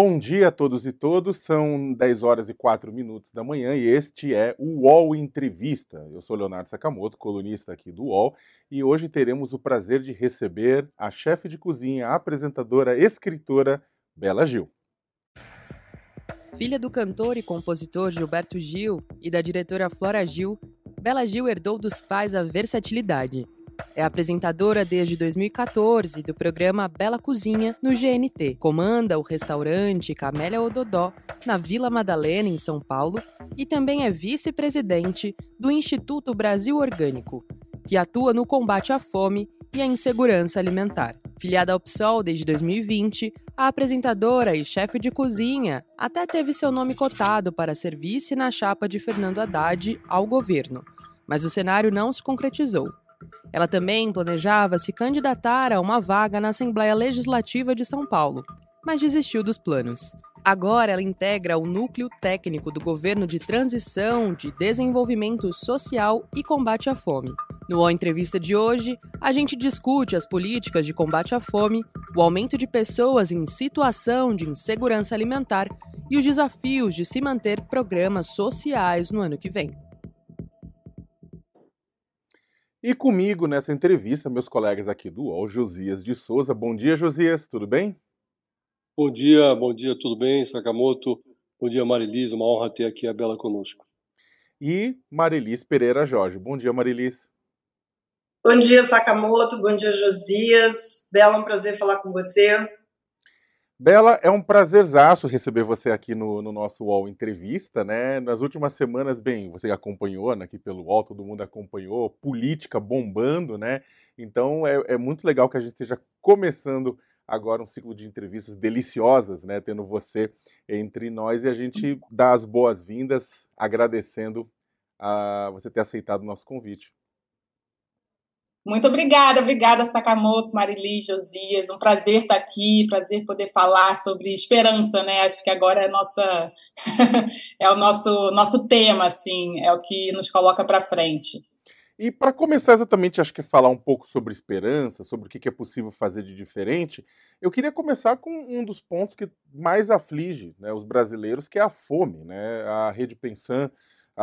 Bom dia a todos e todas, são 10 horas e 4 minutos da manhã e este é o UOL Entrevista. Eu sou Leonardo Sakamoto, colunista aqui do UOL, e hoje teremos o prazer de receber a chefe de cozinha, apresentadora, escritora Bela Gil. Filha do cantor e compositor Gilberto Gil e da diretora Flora Gil, Bela Gil herdou dos pais a versatilidade é apresentadora desde 2014 do programa Bela Cozinha no GNT. Comanda o restaurante Camélia Ododó na Vila Madalena, em São Paulo, e também é vice-presidente do Instituto Brasil Orgânico, que atua no combate à fome e à insegurança alimentar. Filiada ao PSOL desde 2020, a apresentadora e chefe de cozinha até teve seu nome cotado para ser vice na chapa de Fernando Haddad ao governo, mas o cenário não se concretizou. Ela também planejava se candidatar a uma vaga na Assembleia Legislativa de São Paulo, mas desistiu dos planos. Agora ela integra o núcleo técnico do governo de transição, de desenvolvimento social e combate à fome. No A Entrevista de hoje, a gente discute as políticas de combate à fome, o aumento de pessoas em situação de insegurança alimentar e os desafios de se manter programas sociais no ano que vem. E comigo nessa entrevista, meus colegas aqui do UOL, Josias de Souza. Bom dia, Josias, tudo bem? Bom dia, bom dia, tudo bem, Sakamoto? Bom dia, Marilis, uma honra ter aqui a Bela conosco. E Marilis Pereira Jorge. Bom dia, Marilis. Bom dia, Sakamoto, bom dia, Josias. Bela, um prazer falar com você. Bela, é um prazerzaço receber você aqui no, no, nosso UOL Entrevista, né? Nas últimas semanas, bem, você acompanhou né, aqui pelo UOL, todo mundo acompanhou, política bombando, né? Então é, é, muito legal que a gente esteja começando agora um ciclo de entrevistas deliciosas, né? Tendo você entre nós e a gente dá as boas-vindas, agradecendo a você ter aceitado o nosso convite. Muito obrigada, obrigada Sakamoto, Marili, Josias. Um prazer estar aqui, prazer poder falar sobre esperança, né? Acho que agora é nossa é o nosso nosso tema, assim, é o que nos coloca para frente. E para começar exatamente, acho que falar um pouco sobre esperança, sobre o que é possível fazer de diferente, eu queria começar com um dos pontos que mais aflige né, os brasileiros, que é a fome. Né? A Rede Pensan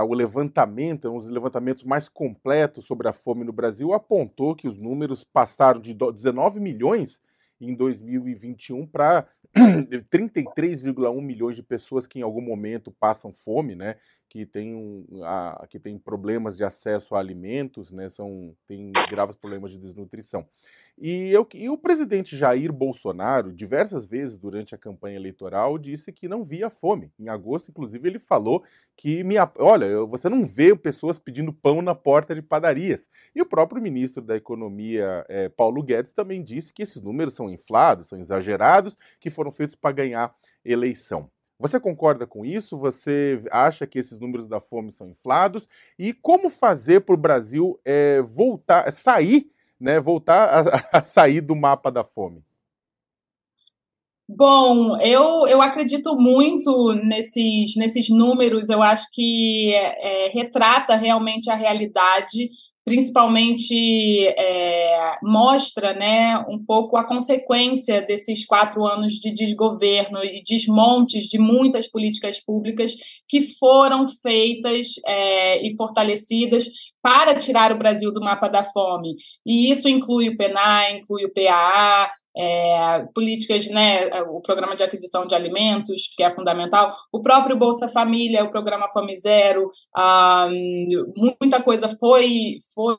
o levantamento, um dos levantamentos mais completos sobre a fome no Brasil, apontou que os números passaram de 19 milhões em 2021 para 33,1 milhões de pessoas que em algum momento passam fome, né? Que tem, um, a, que tem problemas de acesso a alimentos, né? São, tem graves problemas de desnutrição. E, eu, e, o presidente Jair Bolsonaro, diversas vezes durante a campanha eleitoral, disse que não via fome. Em agosto, inclusive, ele falou que, me, olha, você não vê pessoas pedindo pão na porta de padarias. E o próprio ministro da Economia, é, Paulo Guedes, também disse que esses números são inflados, são exagerados, que foram feitos para ganhar eleição. Você concorda com isso? Você acha que esses números da fome são inflados? E como fazer para o Brasil é, voltar, sair né, voltar a, a sair do mapa da fome? Bom, eu, eu acredito muito nesses, nesses números, eu acho que é, retrata realmente a realidade, principalmente é, mostra né, um pouco a consequência desses quatro anos de desgoverno e desmontes de muitas políticas públicas que foram feitas é, e fortalecidas para tirar o Brasil do mapa da fome. E isso inclui o PNA, inclui o PAA, é, políticas, né, o programa de aquisição de alimentos, que é fundamental, o próprio Bolsa Família, o programa Fome Zero, muita coisa foi, foi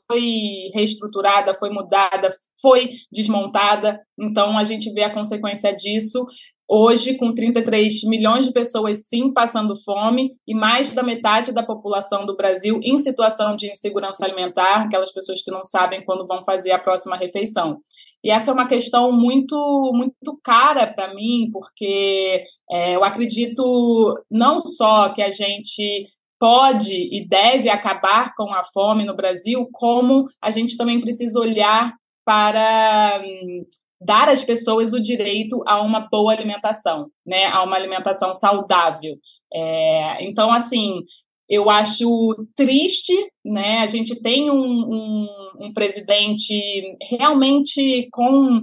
reestruturada, foi mudada, foi desmontada, então a gente vê a consequência disso Hoje, com 33 milhões de pessoas sim passando fome e mais da metade da população do Brasil em situação de insegurança alimentar, aquelas pessoas que não sabem quando vão fazer a próxima refeição. E essa é uma questão muito, muito cara para mim, porque é, eu acredito não só que a gente pode e deve acabar com a fome no Brasil, como a gente também precisa olhar para hum, dar às pessoas o direito a uma boa alimentação, né, a uma alimentação saudável. É, então, assim, eu acho triste, né? A gente tem um, um, um presidente realmente com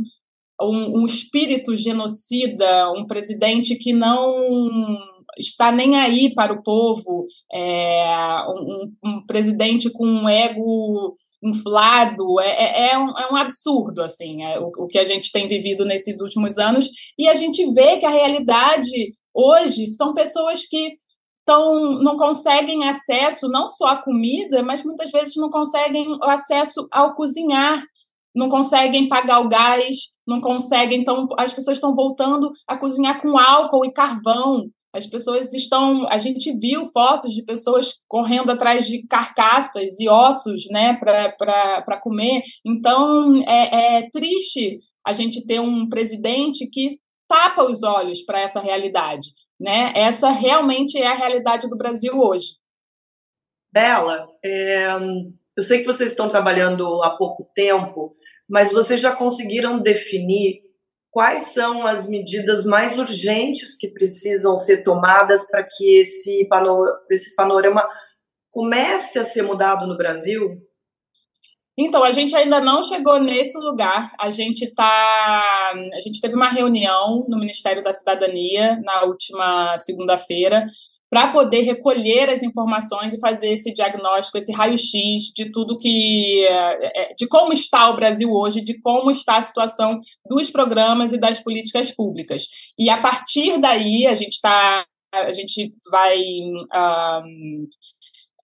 um, um, espírito genocida, um presidente que não está nem aí para o povo, é, um, um, presidente com um ego inflado, é, é, é, um, é um, absurdo, assim, é, o, o que a gente tem vivido nesses últimos anos, e a gente vê que a realidade hoje são pessoas que tão, não conseguem acesso não só à comida, mas muitas vezes não conseguem acesso ao cozinhar, não conseguem pagar o gás, não conseguem, então as pessoas estão voltando a cozinhar com álcool e carvão, as pessoas estão. A gente viu fotos de pessoas correndo atrás de carcaças e ossos né, para comer. Então, é, é triste a gente ter um presidente que tapa os olhos para essa realidade. Né? Essa realmente é a realidade do Brasil hoje. Bela, é, eu sei que vocês estão trabalhando há pouco tempo, mas vocês já conseguiram definir quais são as medidas mais urgentes que precisam ser tomadas para que esse panorama, esse panorama comece a ser mudado no Brasil? Então, a gente ainda não chegou nesse lugar. A gente tá, a gente teve uma reunião no Ministério da Cidadania na última segunda-feira para poder recolher as informações e fazer esse diagnóstico, esse raio-x de tudo que. É, é, de como está o Brasil hoje, de como está a situação dos programas e das políticas públicas. E a partir daí, a gente está. A gente vai um,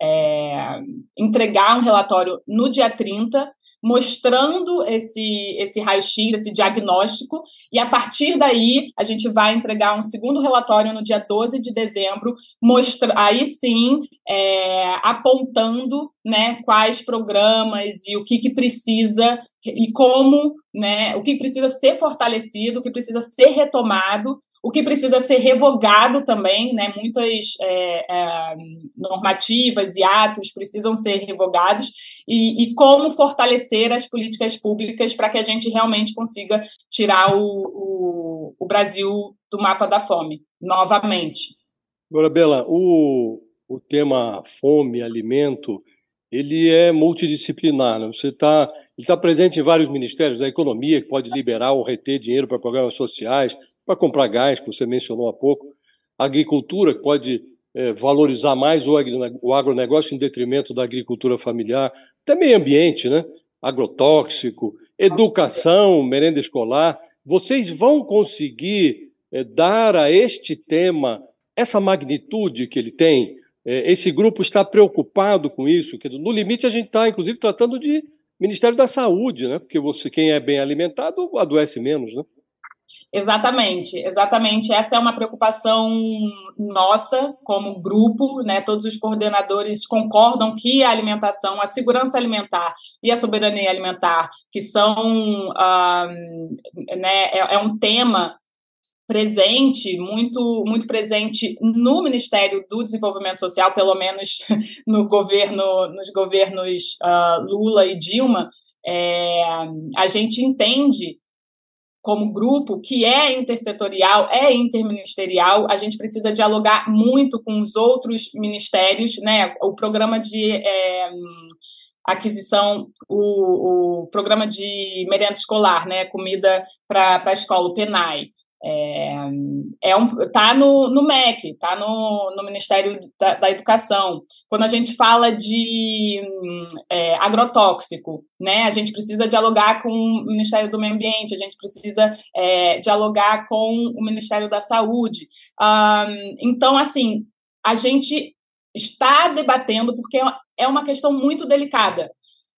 é, entregar um relatório no dia 30 mostrando esse, esse raio-x, esse diagnóstico, e a partir daí a gente vai entregar um segundo relatório no dia 12 de dezembro, mostra, aí sim é, apontando né, quais programas e o que, que precisa e como, né, o que precisa ser fortalecido, o que precisa ser retomado o que precisa ser revogado também, né? Muitas é, é, normativas e atos precisam ser revogados, e, e, como fortalecer as políticas públicas para que a gente realmente consiga tirar o, o, o, Brasil do mapa da fome, novamente. Agora, Bela, o, o tema fome, alimento, ele é multidisciplinar. Né? Você está tá presente em vários ministérios da economia, que pode liberar ou reter dinheiro para programas sociais, para comprar gás, que você mencionou há pouco, agricultura, que pode é, valorizar mais o, o agronegócio em detrimento da agricultura familiar, até meio ambiente, né? agrotóxico, educação, merenda escolar. Vocês vão conseguir é, dar a este tema essa magnitude que ele tem? É, esse grupo está preocupado com isso? Que no limite a gente está, inclusive, tratando de Ministério da Saúde, né? porque você, quem é bem alimentado adoece menos. Né? Exatamente, exatamente. Essa é uma preocupação nossa como grupo, né? Todos os coordenadores concordam que a alimentação, a segurança alimentar e a soberania alimentar, que são, um, né, é, é um tema presente, muito, muito presente no Ministério do Desenvolvimento Social, pelo menos no governo, nos governos uh, Lula e Dilma, é, a gente entende como grupo, que é intersetorial, é interministerial, a gente precisa dialogar muito com os outros ministérios, né? O programa de é, aquisição, o, o, programa de merenda escolar, né? Comida para a escola, o PENAI. É, é um, tá no, no MEC, tá no, no Ministério da, da Educação. Quando a gente fala de é, agrotóxico, né, a gente precisa dialogar com o Ministério do Meio Ambiente, a gente precisa é, dialogar com o Ministério da Saúde. Um, então, assim, a gente está debatendo porque é uma questão muito delicada.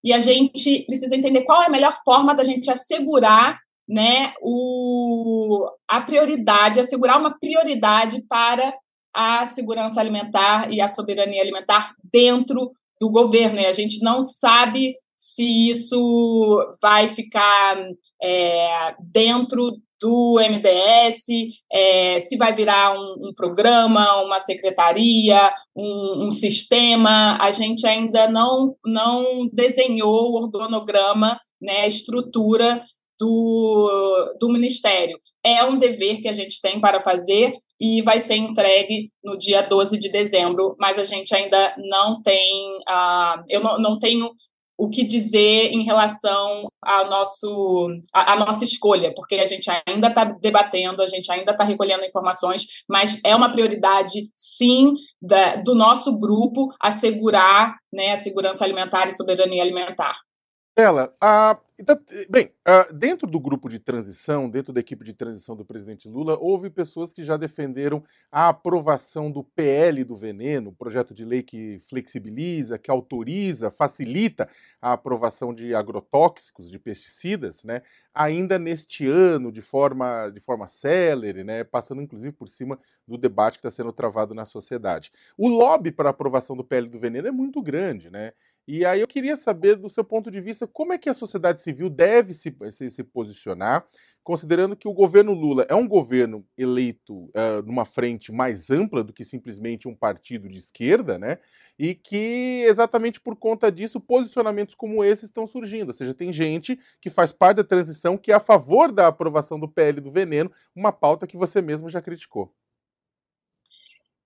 E a gente precisa entender qual é a melhor forma da gente assegurar né, o, a prioridade, assegurar uma prioridade para a segurança alimentar e a soberania alimentar dentro do governo. E a gente não sabe se isso vai ficar é, dentro do MDS, é, se vai virar um, um, programa, uma secretaria, um, um, sistema. A gente ainda não, não desenhou o organograma, né, a estrutura do, do Ministério. É um dever que a gente tem para fazer e vai ser entregue no dia 12 de dezembro, mas a gente ainda não tem, uh, eu não, não tenho o que dizer em relação ao nosso, à, nossa escolha, porque a gente ainda está debatendo, a gente ainda está recolhendo informações, mas é uma prioridade, sim, da, do nosso grupo assegurar né, a segurança alimentar e soberania alimentar. Ela, a, então, bem, dentro do grupo de transição, dentro da equipe de transição do presidente Lula, houve pessoas que já defenderam a aprovação do PL do veneno, projeto de lei que flexibiliza, que autoriza, facilita a aprovação de agrotóxicos, de pesticidas, né, ainda neste ano, de forma, de forma célere, né, passando inclusive por cima do debate que está sendo travado na sociedade. O lobby para a aprovação do PL do veneno é muito grande, né? E aí eu queria saber, do seu ponto de vista, como é que a sociedade civil deve se, se, se posicionar, considerando que o governo Lula é um governo eleito uh, numa frente mais ampla do que simplesmente um partido de esquerda, né? E que exatamente por conta disso posicionamentos como esse estão surgindo. Ou seja, tem gente que faz parte da transição que é a favor da aprovação do PL do veneno, uma pauta que você mesmo já criticou.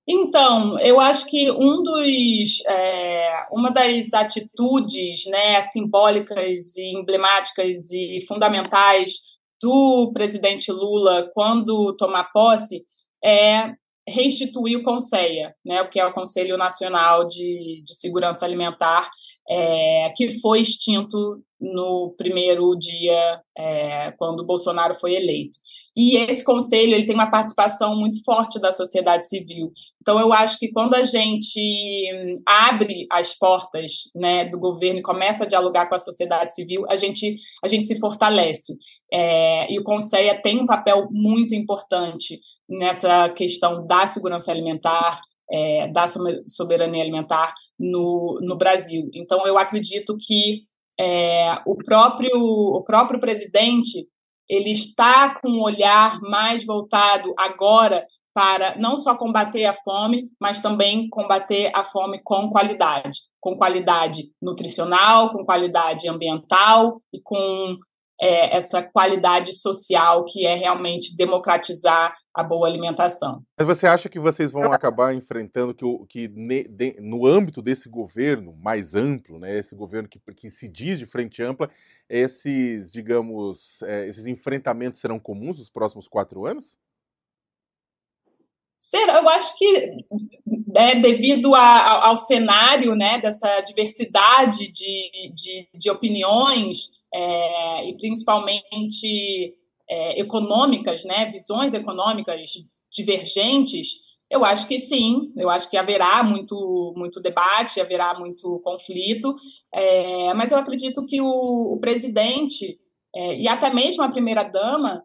Então, eu acho que um dos, é, uma das atitudes né, simbólicas e emblemáticas e fundamentais do presidente Lula quando tomar posse é restituir o CONSEA, né, o que é o Conselho Nacional de, de Segurança Alimentar, é, que foi extinto no primeiro dia é, quando Bolsonaro foi eleito. E esse conselho ele tem uma participação muito forte da sociedade civil. Então, eu acho que quando a gente abre as portas né, do governo e começa a dialogar com a sociedade civil, a gente, a gente se fortalece. É, e o Conselho tem um papel muito importante nessa questão da segurança alimentar, é, da soberania alimentar no, no Brasil. Então, eu acredito que é, o, próprio, o próprio presidente ele está com um olhar mais voltado agora para não só combater a fome, mas também combater a fome com qualidade, com qualidade nutricional, com qualidade ambiental e com é, essa qualidade social que é realmente democratizar a boa alimentação. Mas você acha que vocês vão acabar enfrentando que, que no âmbito desse governo mais amplo, né, esse governo que, que se diz de frente ampla, esses, digamos, é, esses enfrentamentos serão comuns nos próximos quatro anos? Eu acho que é, devido a, ao cenário né, dessa diversidade de, de, de opiniões é, e principalmente é, econômicas, né, visões econômicas divergentes, eu acho que sim, eu acho que haverá muito, muito debate, haverá muito conflito, é, mas eu acredito que o, o presidente é, e até mesmo a primeira-dama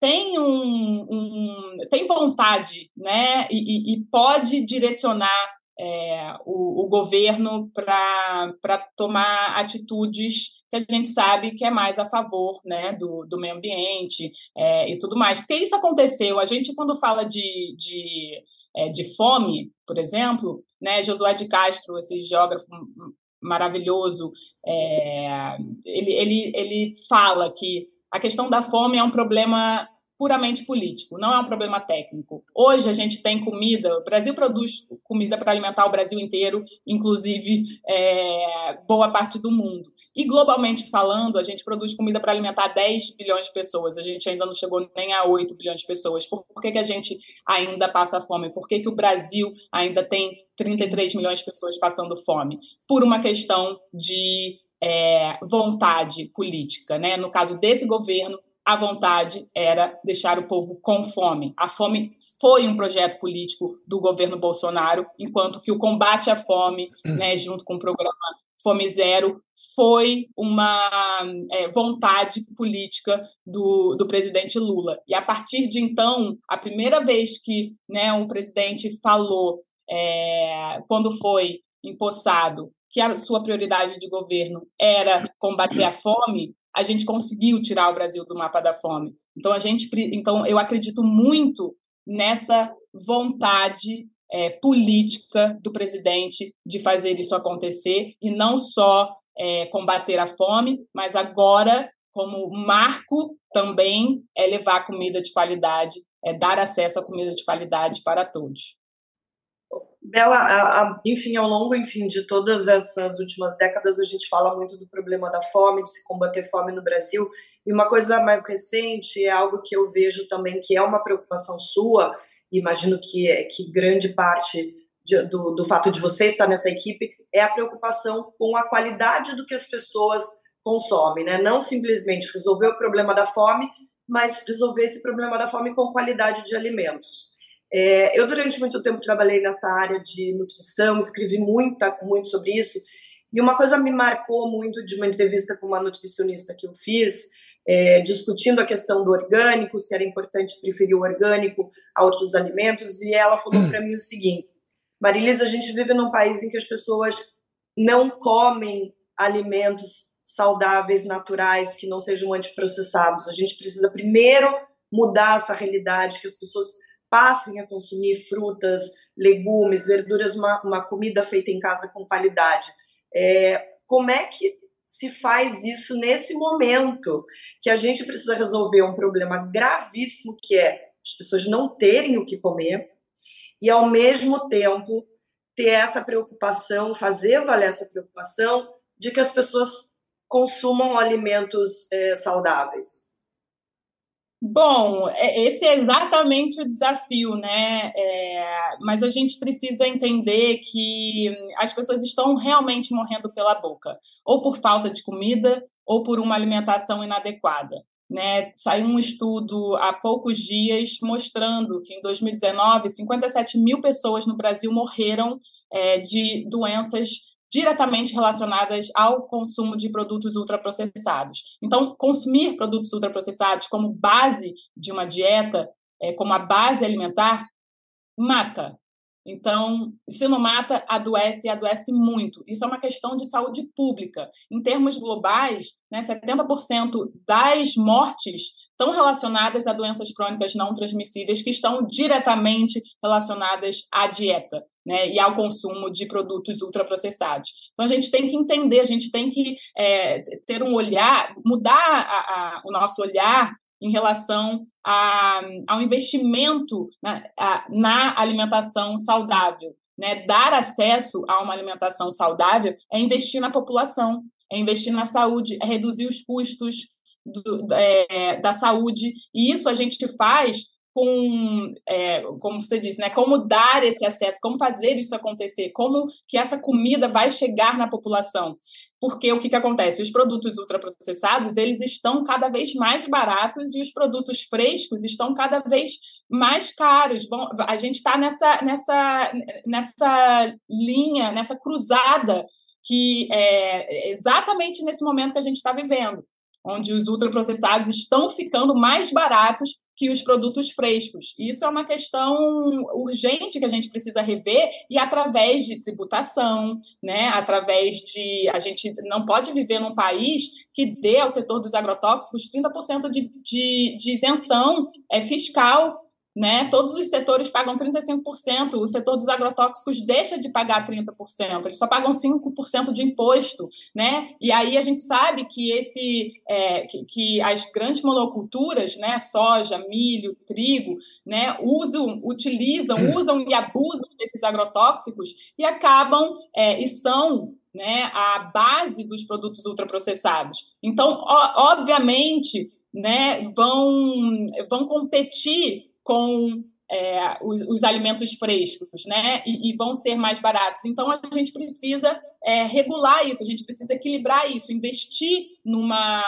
tem, um, um, tem vontade né, e, e pode direcionar é, o, o, governo para tomar atitudes que a gente sabe que é mais a favor né, do, do meio ambiente é, e tudo mais. Porque isso aconteceu. A gente, quando fala de, de, é, de fome, por exemplo, né, Josué de Castro, esse geógrafo maravilhoso, é, ele, ele, ele fala que a questão da fome é um problema puramente político, não é um problema técnico. Hoje a gente tem comida, o Brasil produz comida para alimentar o Brasil inteiro, inclusive é, boa parte do mundo. E globalmente falando, a gente produz comida para alimentar 10 bilhões de pessoas. A gente ainda não chegou nem a 8 bilhões de pessoas. Por, que, que a gente ainda passa fome? Por que, que o Brasil ainda tem 33 milhões de pessoas passando fome? Por uma questão de é, vontade política. Né? No caso desse governo, a vontade era deixar o povo com fome. A fome foi um projeto político do governo Bolsonaro, enquanto que o combate à fome, né, junto com o programa Fome Zero, foi uma é, vontade política do, do presidente Lula. E a partir de então, a primeira vez que né, um presidente falou, é, quando foi empossado, que a sua prioridade de governo era combater a fome, a gente conseguiu tirar o Brasil do mapa da fome. Então a gente, então eu acredito muito nessa vontade é, política do presidente de fazer isso acontecer e não só é, combater a fome, mas agora como marco também é levar comida de qualidade, é dar acesso à comida de qualidade para todos. Bela, a, a, enfim, ao longo, enfim, de todas essas últimas décadas, a gente fala muito do problema da fome, de se combater fome no Brasil. E uma coisa mais recente é algo que eu vejo também que é uma preocupação sua. Imagino que é que grande parte de, do, do fato de você estar nessa equipe é a preocupação com a qualidade do que as pessoas consomem, né? Não simplesmente resolver o problema da fome, mas resolver esse problema da fome com qualidade de alimentos. É, eu, durante muito tempo, trabalhei nessa área de nutrição, escrevi muita, muito sobre isso, e uma coisa me marcou muito de uma entrevista com uma nutricionista que eu fiz, é, discutindo a questão do orgânico, se era importante preferir o orgânico a outros alimentos, e ela falou para mim o seguinte: Marilisa, a gente vive num país em que as pessoas não comem alimentos saudáveis, naturais, que não sejam antiprocessados. A gente precisa primeiro mudar essa realidade, que as pessoas passem a consumir frutas, legumes, verduras, uma, uma comida feita em casa com qualidade. É, como é que se faz isso nesse momento que a gente precisa resolver um problema gravíssimo que é as pessoas não terem o que comer e ao mesmo tempo ter essa preocupação, fazer valer essa preocupação de que as pessoas consumam alimentos é, saudáveis. Bom, é, esse é exatamente o desafio, né? É, mas a gente precisa entender que as pessoas estão realmente morrendo pela boca, ou por falta de comida, ou por uma alimentação inadequada. Né? Saiu um estudo há poucos dias mostrando que em 2019, 57 mil pessoas no Brasil morreram é, de doenças diretamente relacionadas ao consumo de produtos ultraprocessados. Então, consumir produtos ultraprocessados como base de uma dieta, é, como a base alimentar, mata. Então, se não mata, adoece e adoece muito. Isso é uma questão de saúde pública. Em termos globais, né, 70% das mortes estão relacionadas a doenças crônicas não transmissíveis que estão diretamente relacionadas à dieta. Né, e ao consumo de produtos ultraprocessados. Então, a gente tem que entender, a gente tem que é, ter um olhar, mudar a, a, o nosso olhar em relação a, ao investimento na, a, na alimentação saudável. Né? Dar acesso a uma alimentação saudável é investir na população, é investir na saúde, é reduzir os custos do, é, da saúde. E isso a gente faz com, é, como você disse, né, como dar esse acesso, como fazer isso acontecer, como que essa comida vai chegar na população. Porque o que, que acontece? Os produtos ultraprocessados, eles estão cada vez mais baratos e os produtos frescos estão cada vez mais caros. Bom, a gente está nessa, nessa, nessa linha, nessa cruzada que é exatamente nesse momento que a gente está vivendo onde os ultraprocessados estão ficando mais baratos que os produtos frescos. Isso é uma questão urgente que a gente precisa rever e através de tributação, né, através de a gente não pode viver num país que dê ao setor dos agrotóxicos 30% de, de, de isenção é, fiscal né? Todos os setores pagam 35%, o setor dos agrotóxicos deixa de pagar 30%, eles só pagam 5% de imposto. Né? E aí a gente sabe que, esse, é, que, que, as grandes monoculturas, né? soja, milho, trigo, né? usam, utilizam, usam e abusam desses agrotóxicos e acabam é, e são né, a base dos produtos ultraprocessados. Então, obviamente, né, vão, vão competir com é, os, os, alimentos frescos, né? E, e, vão ser mais baratos. Então a gente precisa é, regular isso, a gente precisa equilibrar isso, investir numa.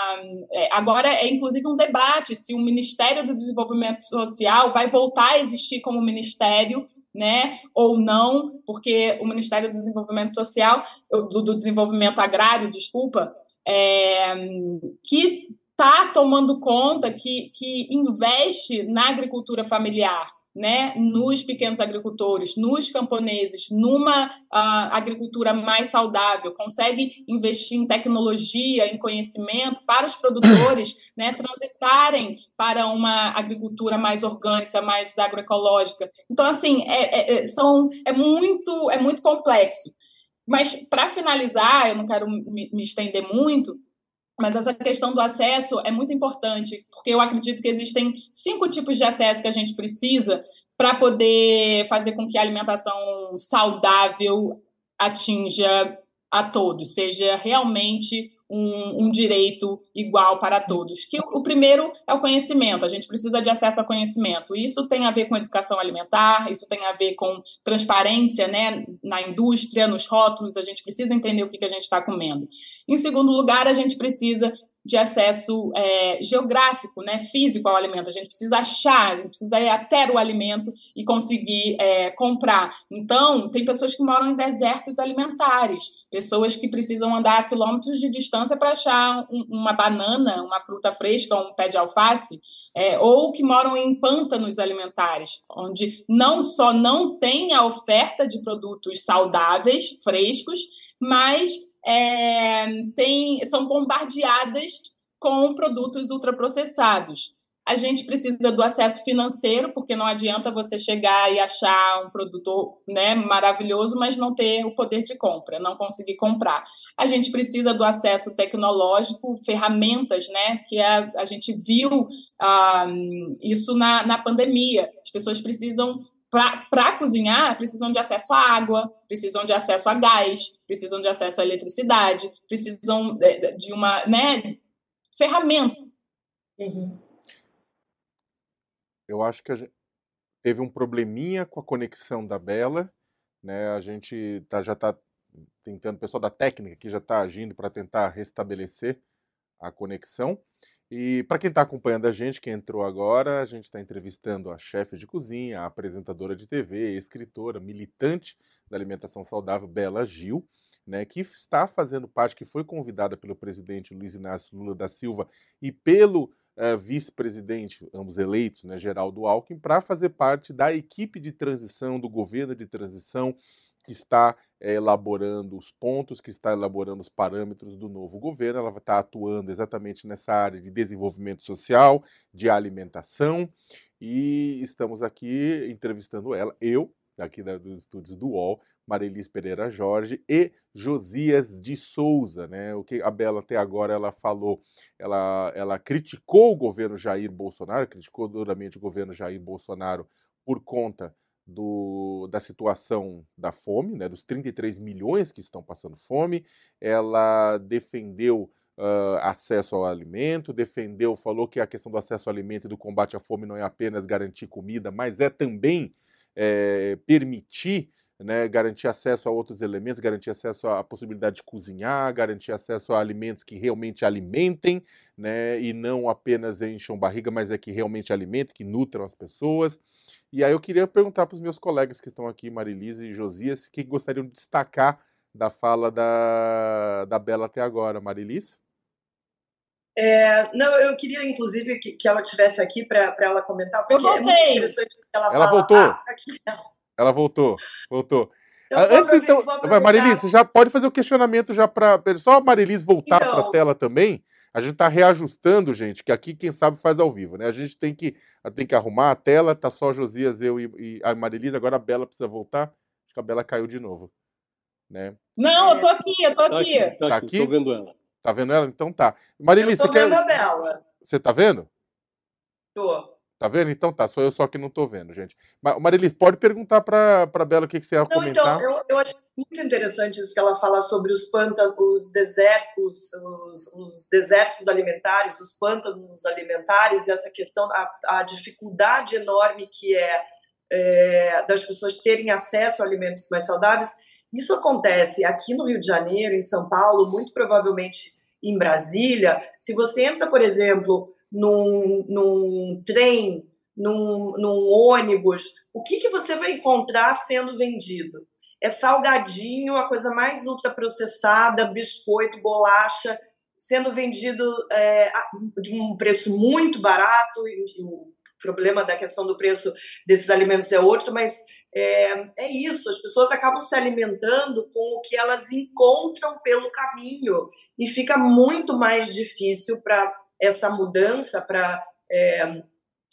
É, agora é inclusive um debate se o Ministério do Desenvolvimento Social vai voltar a existir como ministério. Né, ou não, porque o Ministério do Desenvolvimento Social, do, do Desenvolvimento Agrário, desculpa, é, que está tomando conta, que, que investe na agricultura familiar, né, nos pequenos agricultores, nos camponeses, numa uh, agricultura mais saudável, consegue investir em tecnologia, em conhecimento para os produtores né, transitarem para uma agricultura mais orgânica, mais agroecológica. Então, assim, é, é, é são, é, muito, é muito complexo. Mas, para finalizar, eu não quero me, me estender muito, mas essa questão do acesso é muito importante, porque eu acredito que existem cinco tipos de acesso que a gente precisa para poder fazer com que a alimentação saudável atinja a todos, seja realmente um, um, direito igual para todos. Que o, primeiro é o conhecimento. A gente precisa de acesso a conhecimento. Isso tem a ver com educação alimentar. Isso tem a ver com transparência, né, na indústria, nos rótulos. A gente precisa entender o que, que a gente está comendo. Em segundo lugar, a gente precisa de acesso é, geográfico, né, físico ao alimento. A gente precisa achar, a gente precisa ir até o alimento e conseguir é, comprar. Então, tem pessoas que moram em desertos alimentares, pessoas que precisam andar quilômetros de distância para achar um, uma banana, uma fruta fresca, um pé de alface, é, ou que moram em pântanos alimentares, onde não só não tem a oferta de produtos saudáveis, frescos, mas é, tem, são bombardeadas com produtos ultraprocessados. A gente precisa do acesso financeiro, porque não adianta você chegar e achar um produto né, maravilhoso, mas não ter o poder de compra, não conseguir comprar. A gente precisa do acesso tecnológico, ferramentas, né? Que a, a gente viu ah, isso na, na pandemia. As pessoas precisam para cozinhar, precisam de acesso à água, precisam de acesso a gás, precisam de acesso à eletricidade, precisam de, de uma né, ferramenta. Uhum. Eu acho que gente teve um probleminha com a conexão da Bela, né? A gente tá, já está tentando, o pessoal da técnica que já está agindo para tentar restabelecer a conexão. E para quem está acompanhando a gente, quem entrou agora, a gente está entrevistando a chefe de cozinha, a apresentadora de TV, escritora, militante da alimentação saudável, Bela Gil, né, que está fazendo parte, que foi convidada pelo presidente Luiz Inácio Lula da Silva e pelo uh, vice-presidente, ambos eleitos, né, Geraldo Alckmin, para fazer parte da equipe de transição, do governo de transição que está é, elaborando os pontos, que está elaborando os parâmetros do novo governo. Ela estar atuando exatamente nessa área de desenvolvimento social, de alimentação, e estamos aqui entrevistando ela, eu, aqui da, dos estúdios do UOL, Marilis Pereira Jorge e Josias de Souza, né? O que a Bela até agora ela falou, ela, ela criticou o governo Jair Bolsonaro, criticou duramente o governo Jair Bolsonaro por conta do, da situação da fome, né, dos 33 milhões que estão passando fome. Ela defendeu uh, acesso ao alimento, defendeu, falou que a questão do acesso ao alimento e do combate à fome não é apenas garantir comida, mas é também é, permitir né, garantir acesso a outros elementos, garantir acesso à possibilidade de cozinhar, garantir acesso a alimentos que realmente alimentem, né, e não apenas encham barriga, mas é que realmente alimentem, que nutram as pessoas. E aí eu queria perguntar para os meus colegas que estão aqui, Marilise e Josias, o que gostariam de destacar da fala da, da Bela até agora. Marilis? É, não, eu queria, inclusive, que, que ela estivesse aqui para ela comentar, porque eu voltei. é muito interessante que ela, ela fala. Voltou. Ah, aqui, ela voltou, voltou. Então, Antes, então, Marilis, você já pode fazer o questionamento já para. Só a Marilis voltar então... para a tela também. A gente está reajustando, gente, que aqui quem sabe faz ao vivo, né? A gente tem que, tem que arrumar a tela, tá só Josias, eu e, e a Marilis, agora a Bela precisa voltar. Acho que a Bela caiu de novo. Né? Não, eu tô aqui, eu tô aqui. Tá aqui, tá aqui. Tô vendo ela. Tá vendo ela? Então tá. Marilis, eu tô você vendo quer. A Bela. Você tá vendo? Tô. Tá vendo? Então tá, sou eu só que não tô vendo, gente. Marilis, pode perguntar para pra Bela o que, que você ia não, então, comentar. Então, eu, eu acho muito interessante isso que ela fala sobre os pântanos, os desertos, os, os desertos alimentares, os pântanos alimentares, e essa questão, a, a dificuldade enorme que é, é das pessoas terem acesso a alimentos mais saudáveis. Isso acontece aqui no Rio de Janeiro, em São Paulo, muito provavelmente em Brasília. Se você entra, por exemplo, num, num trem, num, num ônibus, o que, que você vai encontrar sendo vendido? É salgadinho, a coisa mais ultraprocessada, biscoito, bolacha, sendo vendido é, de um preço muito barato. O problema da questão do preço desses alimentos é outro, mas é, é, isso, as pessoas acabam se alimentando com o que elas encontram pelo caminho e fica muito mais difícil para essa mudança, para é,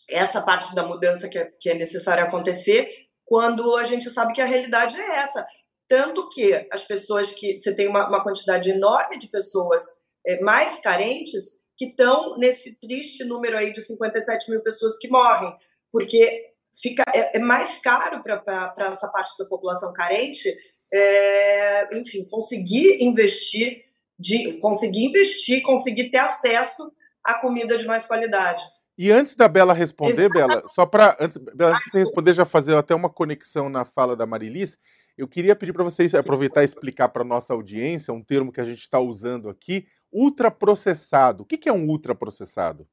essa parte da mudança que é, que é necessária acontecer, quando a gente sabe que a realidade é essa. Tanto que as pessoas que. Você tem uma, uma quantidade enorme de pessoas é, mais carentes que estão nesse triste número aí de 57 mil pessoas que morrem, porque fica é, é mais caro para essa parte da população carente, é, enfim, conseguir investir, de, conseguir investir, conseguir ter acesso à comida de mais qualidade. E antes da Bela responder, Exatamente. Bela, só para antes, Bela, antes de você responder, já fazer até uma conexão na fala da Marilis, eu queria pedir para vocês aproveitar e explicar para nossa audiência um termo que a gente está usando aqui, ultraprocessado. O que é um ultraprocessado?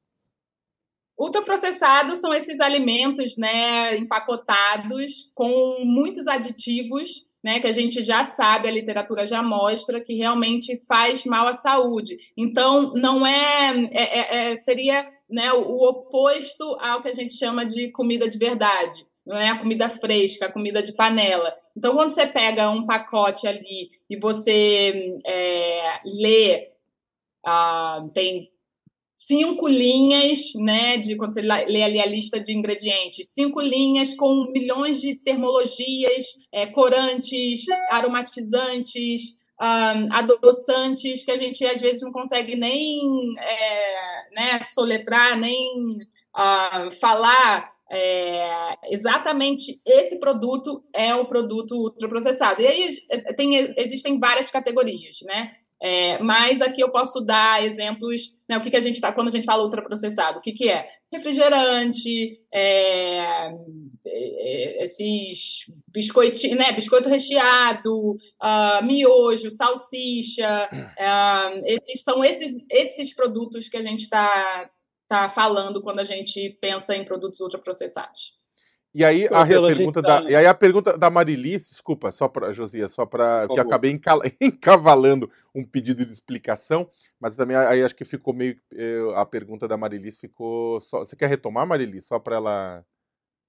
Ultraprocessados são esses alimentos, né, empacotados com muitos aditivos, né, que a gente já sabe, a literatura já mostra que realmente faz mal à saúde. Então, não é, é, é, é seria né, o oposto ao que a gente chama de comida de verdade. Não é a comida fresca, a comida de panela. Então, quando você pega um pacote ali e você é, lê, ah, tem cinco linhas, né, de quando você lê ali a lista de ingredientes, cinco linhas com milhões de termologias, é, corantes, aromatizantes, um, adoçantes que a gente às vezes não consegue nem é, né, soletrar, nem uh, falar é, exatamente esse produto é o produto ultraprocessado. E aí tem, existem várias categorias, né? É, mas aqui eu posso dar exemplos, né, o que, que a gente está, quando a gente fala ultraprocessado, o que, que é? Refrigerante, é, é esses biscoitinhos, né, biscoito recheado, uh, miojo, salsicha, uh, esses são esses, esses produtos que a gente está tá falando quando a gente pensa em produtos ultraprocessados. E aí, a, a pergunta da, tá... e aí a pergunta da Marilis, desculpa, só para Josia, só para que acabei encavalando um pedido de explicação, mas também aí acho que ficou meio a pergunta da Marilis ficou só, você quer retomar Marilis só para ela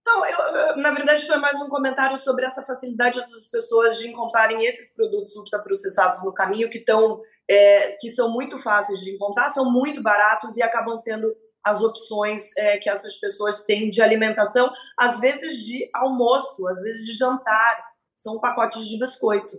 Não, eu, eu, na verdade foi mais um comentário sobre essa facilidade das pessoas de encontrarem esses produtos ultraprocessados no caminho que estão é, que são muito fáceis de encontrar, são muito baratos e acabam sendo as opções é, que essas pessoas têm de alimentação, às vezes de almoço, às vezes de jantar, são pacotes de biscoito.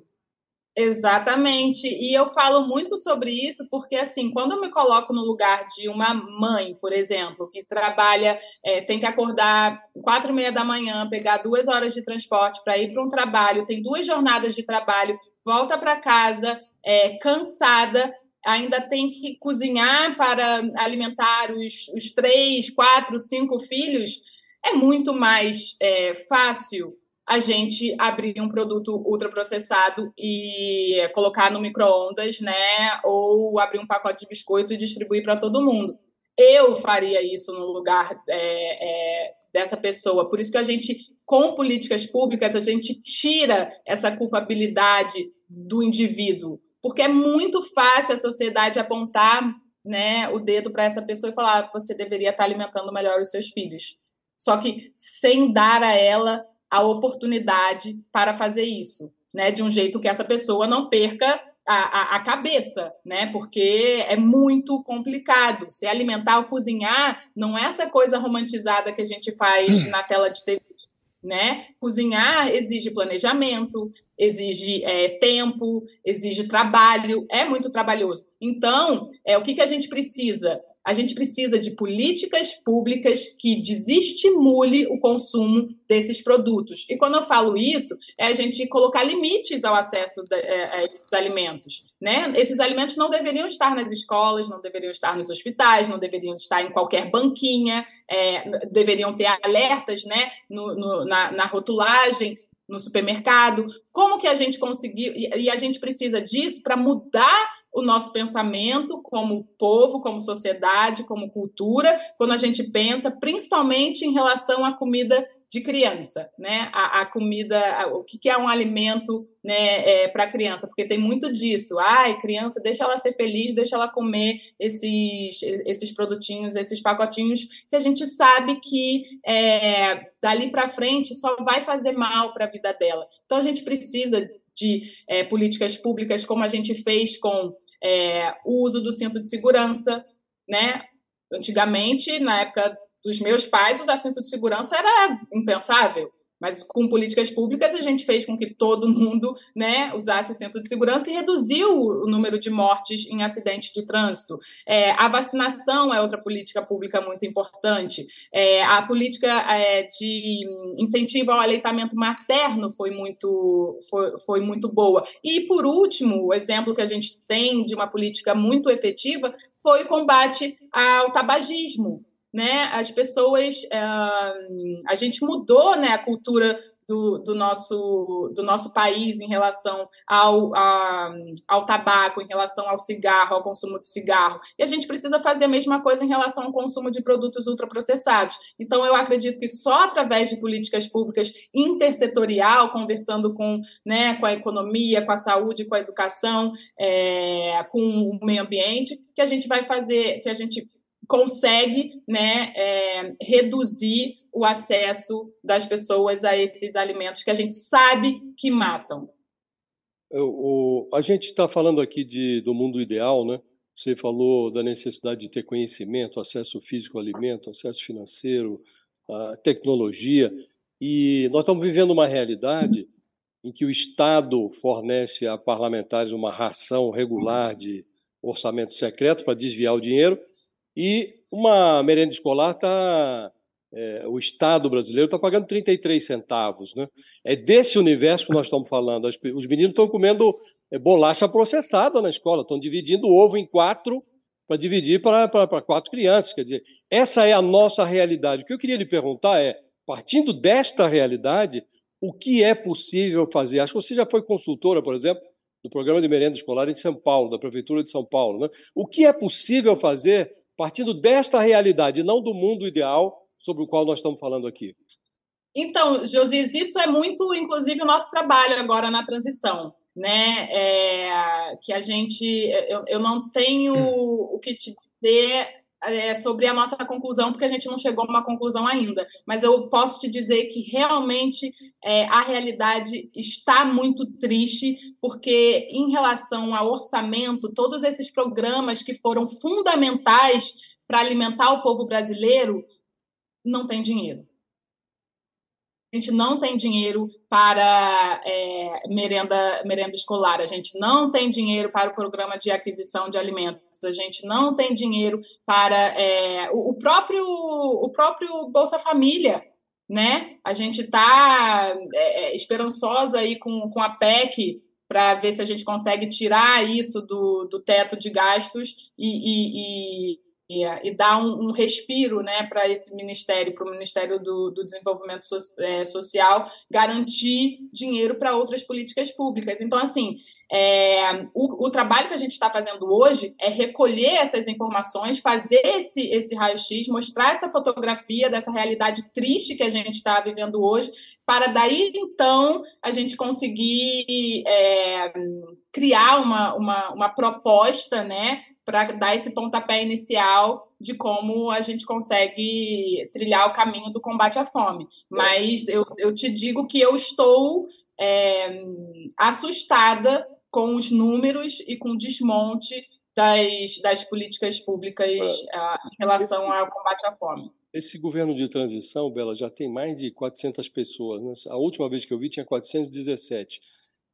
Exatamente. E eu falo muito sobre isso porque, assim, quando eu me coloco no lugar de uma mãe, por exemplo, que trabalha, é, tem que acordar quatro e meia da manhã, pegar duas horas de transporte para ir para um trabalho, tem duas jornadas de trabalho, volta para casa é, cansada, ainda tem que cozinhar para alimentar os, os três, quatro, cinco filhos, é muito mais é, fácil a gente abrir um produto ultraprocessado e colocar no micro-ondas, né? Ou abrir um pacote de biscoito e distribuir para todo mundo. Eu faria isso no lugar é, é, dessa pessoa. Por isso que a gente, com políticas públicas, a gente tira essa culpabilidade do indivíduo porque é muito fácil a sociedade apontar né, o dedo para essa pessoa e falar que ah, você deveria estar alimentando melhor os seus filhos. Só que sem dar a ela a oportunidade para fazer isso, né, de um jeito que essa pessoa não perca a, a, a, cabeça, né? Porque é muito complicado. Se alimentar ou cozinhar não é essa coisa romantizada que a gente faz na tela de TV, né? Cozinhar exige planejamento, exige é, tempo, exige trabalho, é muito trabalhoso. Então, é, o que, que a gente precisa? A gente precisa de políticas públicas que desestimule o consumo desses produtos. E quando eu falo isso, é a gente colocar limites ao acesso é, a esses alimentos. Né? Esses alimentos não deveriam estar nas escolas, não deveriam estar nos hospitais, não deveriam estar em qualquer banquinha, é, deveriam ter alertas né, no, no, na, na rotulagem no supermercado, como que a gente conseguiu, e a gente precisa disso para mudar o nosso pensamento como povo, como sociedade, como cultura, quando a gente pensa principalmente em relação à comida de criança, né? A, a comida, a, o que, que, é um alimento, né, é, para criança? Porque tem muito disso. Ai, criança, deixa ela ser feliz, deixa ela comer esses, esses produtinhos, esses pacotinhos que a gente sabe que é, dali para frente só vai fazer mal para a vida dela. Então a gente precisa de é, políticas públicas como a gente fez com é, o uso do cinto de segurança, né? Antigamente, na época dos meus pais, usar cinto de segurança era impensável. Mas com políticas públicas a gente fez com que todo mundo né, usasse cinto de segurança e reduziu o número de mortes em acidente de trânsito. É, a vacinação é outra política pública muito importante. É, a política é, de incentivo ao aleitamento materno foi muito, foi, foi muito boa. E, por último, o exemplo que a gente tem de uma política muito efetiva foi o combate ao tabagismo né, as pessoas, uh, a gente mudou né, a cultura do, do, nosso, do nosso país em relação ao, a, ao tabaco, em relação ao cigarro, ao consumo de cigarro. E a gente precisa fazer a mesma coisa em relação ao consumo de produtos ultraprocessados. Então, eu acredito que só através de políticas públicas intersetorial, conversando com, né, com a economia, com a saúde, com a educação, é, com o meio ambiente, que a gente vai fazer, que a gente consegue né, é, reduzir o acesso das pessoas a esses alimentos que a gente sabe que matam. O, o, a gente está falando aqui de, do mundo ideal, né? Você falou da necessidade de ter conhecimento, acesso físico ao alimento, acesso financeiro, tecnologia. E nós estamos vivendo uma realidade em que o Estado fornece a parlamentares uma ração regular de orçamento secreto para desviar o dinheiro e uma merenda escolar está. É, o Estado brasileiro está pagando 33 centavos. Né? É desse universo que nós estamos falando. Os meninos estão comendo é, bolacha processada na escola, estão dividindo o ovo em quatro para dividir para, quatro crianças. Quer dizer, essa é a nossa realidade. O que eu queria lhe perguntar é, partindo desta realidade, o que é possível fazer? Acho que você já foi consultora, por exemplo, do programa de merenda escolar de São Paulo, da Prefeitura de São Paulo. Né? O que é possível fazer partindo desta realidade, não do mundo ideal sobre o qual nós estamos falando aqui? Então, Josias, isso é muito, inclusive, o nosso trabalho agora na transição, né? É, que a gente, eu, eu não tenho o que te dizer é, sobre a nossa conclusão, porque a gente não chegou a uma conclusão ainda. Mas eu posso te dizer que realmente é, a realidade está muito triste, porque em relação ao orçamento, todos esses programas que foram fundamentais para alimentar o povo brasileiro não tem dinheiro a gente não tem dinheiro para é, merenda, merenda escolar, a gente não tem dinheiro para o programa de aquisição de alimentos, a gente não tem dinheiro para é, o, o, próprio, o próprio Bolsa Família. Né? A gente está é, é, esperançoso aí com, com a PEC para ver se a gente consegue tirar isso do, do teto de gastos e, e e, e dar um, um, respiro né, para esse ministério, para o Ministério do, do Desenvolvimento so, é, Social, garantir dinheiro para outras políticas públicas. Então, assim, é, o, o, trabalho que a gente está fazendo hoje é recolher essas informações, fazer esse, esse raio-x, mostrar essa fotografia dessa realidade triste que a gente está vivendo hoje, para daí então a gente conseguir é, criar uma, uma, uma proposta né, para dar esse pontapé inicial de como a gente consegue trilhar o caminho do combate à fome. Mas eu, eu te digo que eu estou é, assustada com os números e com o desmonte das, das políticas públicas uh, em relação esse, ao combate à fome. Esse governo de transição, Bela, já tem mais de 400 pessoas. Né? A última vez que eu vi tinha 417.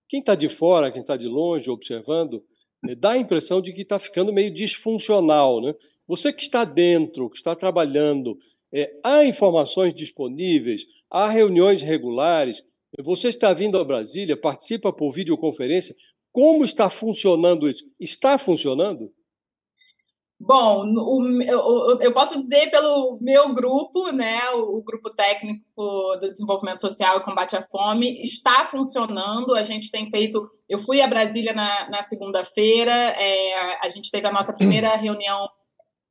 Quem está de fora, quem está de longe observando, eh, dá a impressão de que está ficando meio disfuncional. Né? Você que está dentro, que está trabalhando, é, há informações disponíveis, há reuniões regulares, você está vindo a Brasília, participa por videoconferência. Como está funcionando isso? Está funcionando? Bom, o, eu posso dizer pelo meu grupo, né, o grupo técnico do desenvolvimento social e combate à fome, está funcionando. A gente tem feito. Eu fui a Brasília na, na segunda-feira, é, a gente teve a nossa primeira reunião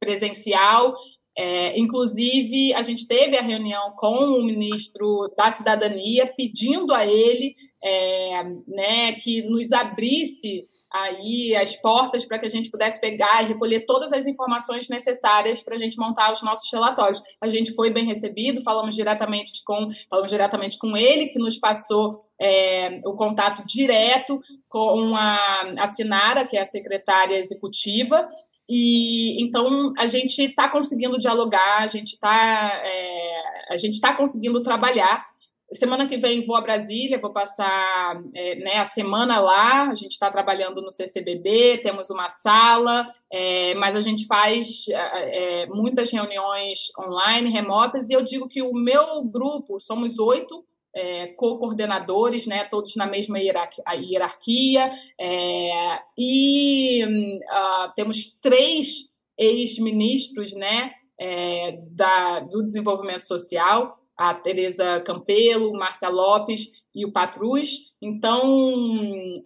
presencial. É, inclusive, a gente teve a reunião com o ministro da Cidadania, pedindo a ele é, né, que nos abrisse aí as portas para que a gente pudesse pegar e recolher todas as informações necessárias para a gente montar os nossos relatórios. A gente foi bem recebido, falamos diretamente com, falamos diretamente com ele, que nos passou é, o contato direto com a, a Sinara, que é a secretária executiva, e então a gente está conseguindo dialogar, a gente está é, a gente está conseguindo trabalhar. Semana que vem vou a Brasília, vou passar é, né, a semana lá. A gente está trabalhando no CCBB, temos uma sala, é, mas a gente faz é, é, muitas reuniões online, remotas, e eu digo que o meu grupo, somos oito é, co-coordenadores, né, todos na mesma hierarquia, é, e uh, temos três ex-ministros né, é, da, do desenvolvimento social, a Tereza Campelo, Márcia Lopes e o Patrus. Então,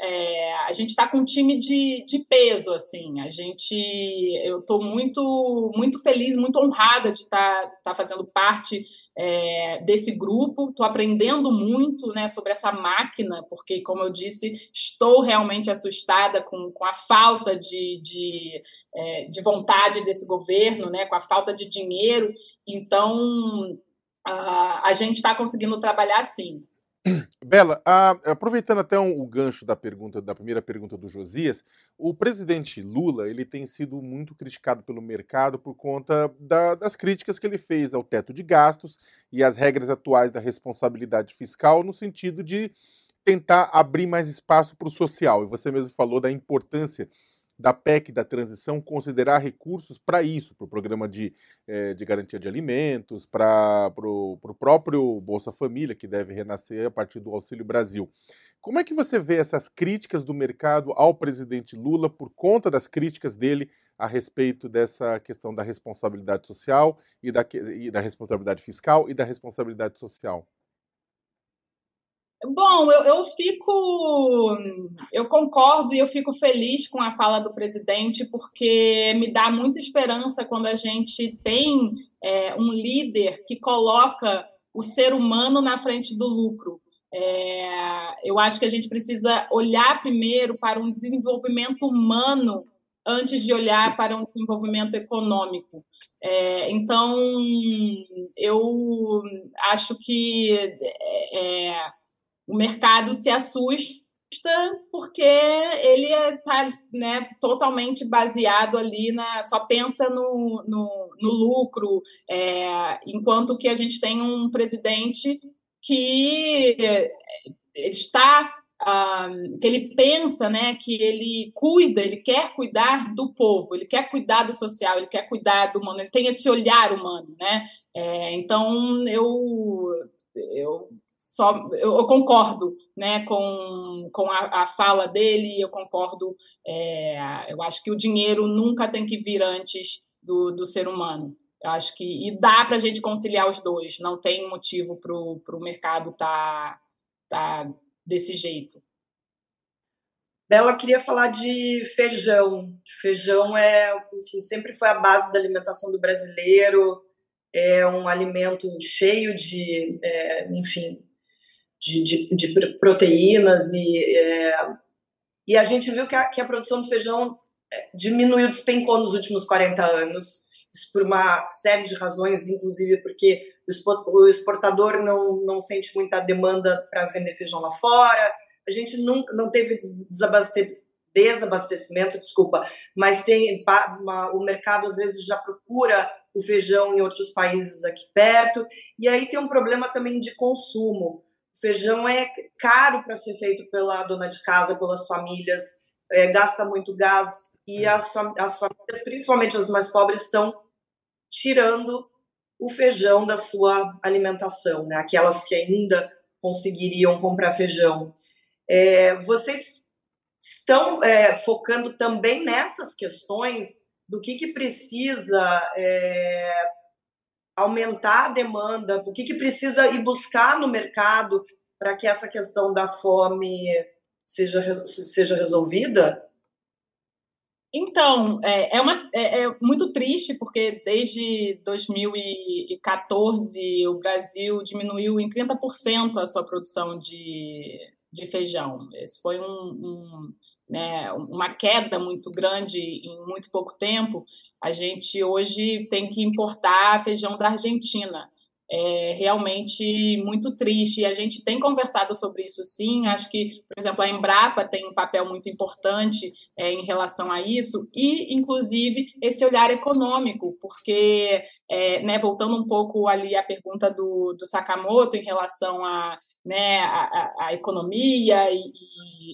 é, a gente está com um time de, de peso, assim. A gente, eu estou muito, muito feliz, muito honrada de estar tá, tá fazendo parte é, desse grupo. Estou aprendendo muito, né, sobre essa máquina, porque, como eu disse, estou realmente assustada com, com a falta de, de, é, de vontade desse governo, né, com a falta de dinheiro. Então, a, a gente está conseguindo trabalhar sim. Bela, a, aproveitando até um, o gancho da pergunta, da primeira pergunta do Josias, o presidente Lula ele tem sido muito criticado pelo mercado por conta da, das críticas que ele fez ao teto de gastos e às regras atuais da responsabilidade fiscal, no sentido de tentar abrir mais espaço para o social. E você mesmo falou da importância da PEC da transição considerar recursos para isso, para o programa de, eh, de garantia de alimentos, para o próprio Bolsa Família, que deve renascer a partir do Auxílio Brasil. Como é que você vê essas críticas do mercado ao presidente Lula por conta das críticas dele a respeito dessa questão da responsabilidade social e da, e da responsabilidade fiscal e da responsabilidade social? Bom, eu, eu fico. Eu concordo e eu fico feliz com a fala do presidente, porque me dá muita esperança quando a gente tem é, um líder que coloca o ser humano na frente do lucro. É, eu acho que a gente precisa olhar primeiro para um desenvolvimento humano antes de olhar para um desenvolvimento econômico. É, então, eu acho que é, o mercado se assusta porque ele está né, totalmente baseado ali na só pensa no, no, no lucro, é, enquanto que a gente tem um presidente que está uh, que ele pensa, né, que ele cuida, ele quer cuidar do povo, ele quer cuidar do social, ele quer cuidar do humano, ele tem esse olhar humano, né? É, então eu eu só eu, eu, concordo né, com, com a, a, fala dele, eu concordo. É, eu acho que o dinheiro nunca tem que vir antes do, do ser humano. Eu acho que e dá para a gente conciliar os dois. Não tem motivo para o mercado estar tá, tá desse jeito. Bela queria falar de feijão. Feijão é, enfim, sempre foi a base da alimentação do brasileiro. É um alimento cheio de, é, enfim, de, de, de proteínas e, é, e a gente viu que a, que a produção de feijão é, diminuiu, despencou nos últimos 40 anos, isso por uma série de razões, inclusive porque o exportador não, não sente muita demanda para vender feijão lá fora, a gente nunca não teve desabastecimento, desculpa, mas tem uma, o mercado às vezes já procura o feijão em outros países aqui perto, e aí tem um problema também de consumo feijão é caro para ser feito pela dona de casa, pelas famílias, é, gasta muito gás e é. as, as famílias, principalmente as mais pobres, estão tirando o feijão da sua alimentação, né? Aquelas que ainda conseguiriam comprar feijão. É, vocês estão é, focando também nessas questões do que, que precisa é, aumentar a demanda? O que, que precisa ir buscar no mercado para que essa questão da fome seja, seja resolvida? Então, é, é, uma, é, é, muito triste, porque desde 2014 o Brasil diminuiu em 30% a sua produção de, de feijão. Esse foi um, um né, uma queda muito grande em muito pouco tempo, a gente hoje tem que importar feijão da Argentina. é realmente muito triste. E a gente tem conversado sobre isso sim. Acho que, por exemplo, a Embrapa tem um papel muito importante é, em relação a isso, e, inclusive, esse olhar econômico, porque, é, né, voltando um pouco ali à pergunta do, do Sakamoto em relação a, né, a, a economia e,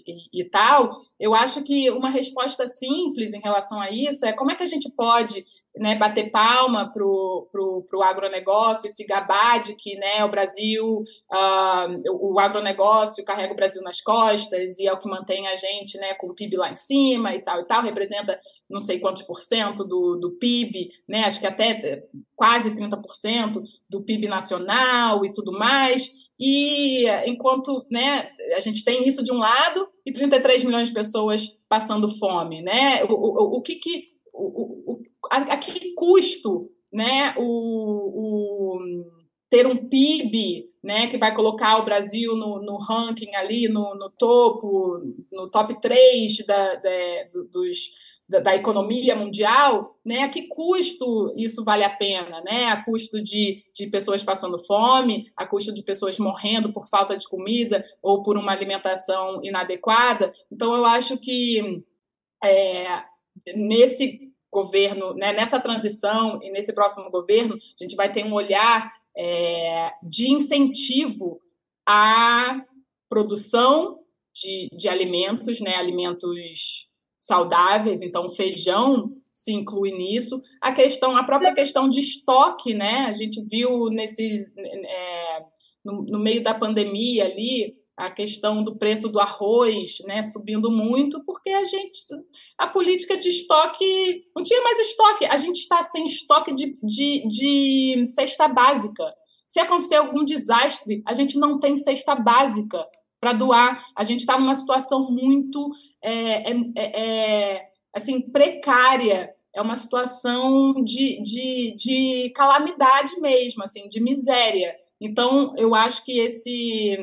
e, e tal, eu acho que uma resposta simples em relação a isso é como é que a gente pode né, bater palma para o agronegócio e se gabar de que né, o Brasil, uh, o, o agronegócio carrega o Brasil nas costas e é o que mantém a gente né, com o PIB lá em cima e tal e tal, representa não sei quantos por cento do, do PIB, né, acho que até quase 30% do PIB nacional e tudo mais. E enquanto né, a gente tem isso de um lado e 33 milhões de pessoas passando fome, né? O, o, o que, que o, o, a, a, que custo né, o, ter um PIB né, que vai colocar o Brasil no, no ranking ali, no, no, topo, no top 3 da, da, dos, da, da, economia mundial, né, a que custo isso vale a pena? Né? A custo de, de pessoas passando fome, a custo de pessoas morrendo por falta de comida ou por uma alimentação inadequada. Então, eu acho que é, nesse governo, né, nessa transição e nesse próximo governo, a gente vai ter um olhar é, de incentivo à produção de, de alimentos, né, alimentos saudáveis, então feijão se inclui nisso. A questão, a própria questão de estoque, né, a gente viu nesses é, no, no meio da pandemia ali a questão do preço do arroz, né, subindo muito, porque a gente, a política de estoque, não tinha mais estoque, a gente está sem estoque de, de, de cesta básica. Se acontecer algum desastre, a gente não tem cesta básica para doar. A gente está numa situação muito é, é, é, é, assim precária. É uma situação de, de, de calamidade mesmo, assim, de miséria. Então, eu acho que esse,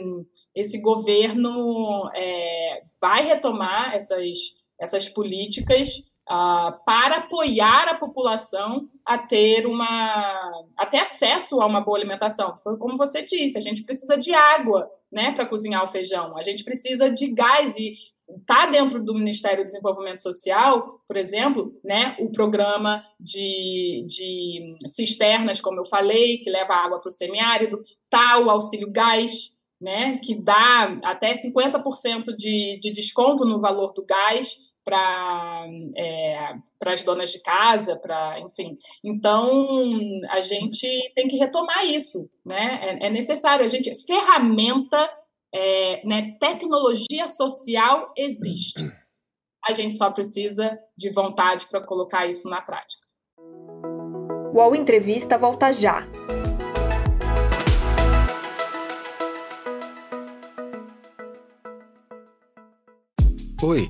esse governo é, vai retomar essas, essas políticas uh, para apoiar a população a ter uma a ter acesso a uma boa alimentação. Foi como você disse, a gente precisa de água né, para cozinhar o feijão, a gente precisa de gás e está dentro do Ministério do Desenvolvimento Social, por exemplo, né, o programa de, de cisternas, como eu falei, que leva água para o semiárido, está o auxílio gás, né, que dá até 50% de, de desconto no valor do gás para é, as donas de casa, para enfim. Então a gente tem que retomar isso, né? É, é necessário a gente ferramenta é, né, tecnologia social existe. A gente só precisa de vontade para colocar isso na prática. O UOL Entrevista volta já. Oi,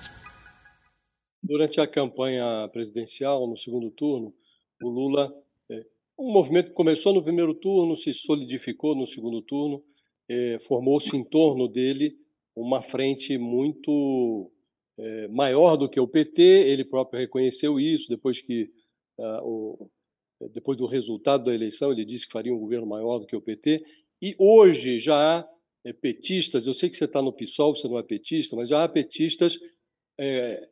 Durante a campanha presidencial, no segundo turno, o Lula um movimento que começou no primeiro turno, se solidificou no segundo turno, é, formou-se em torno dele uma frente muito é, maior do que o PT. Ele próprio reconheceu isso depois que ah, o, depois do resultado da eleição, ele disse que faria um governo maior do que o PT. E hoje já há é, petistas, eu sei que você está no PSOL, você não é petista, mas já há petistas é, é,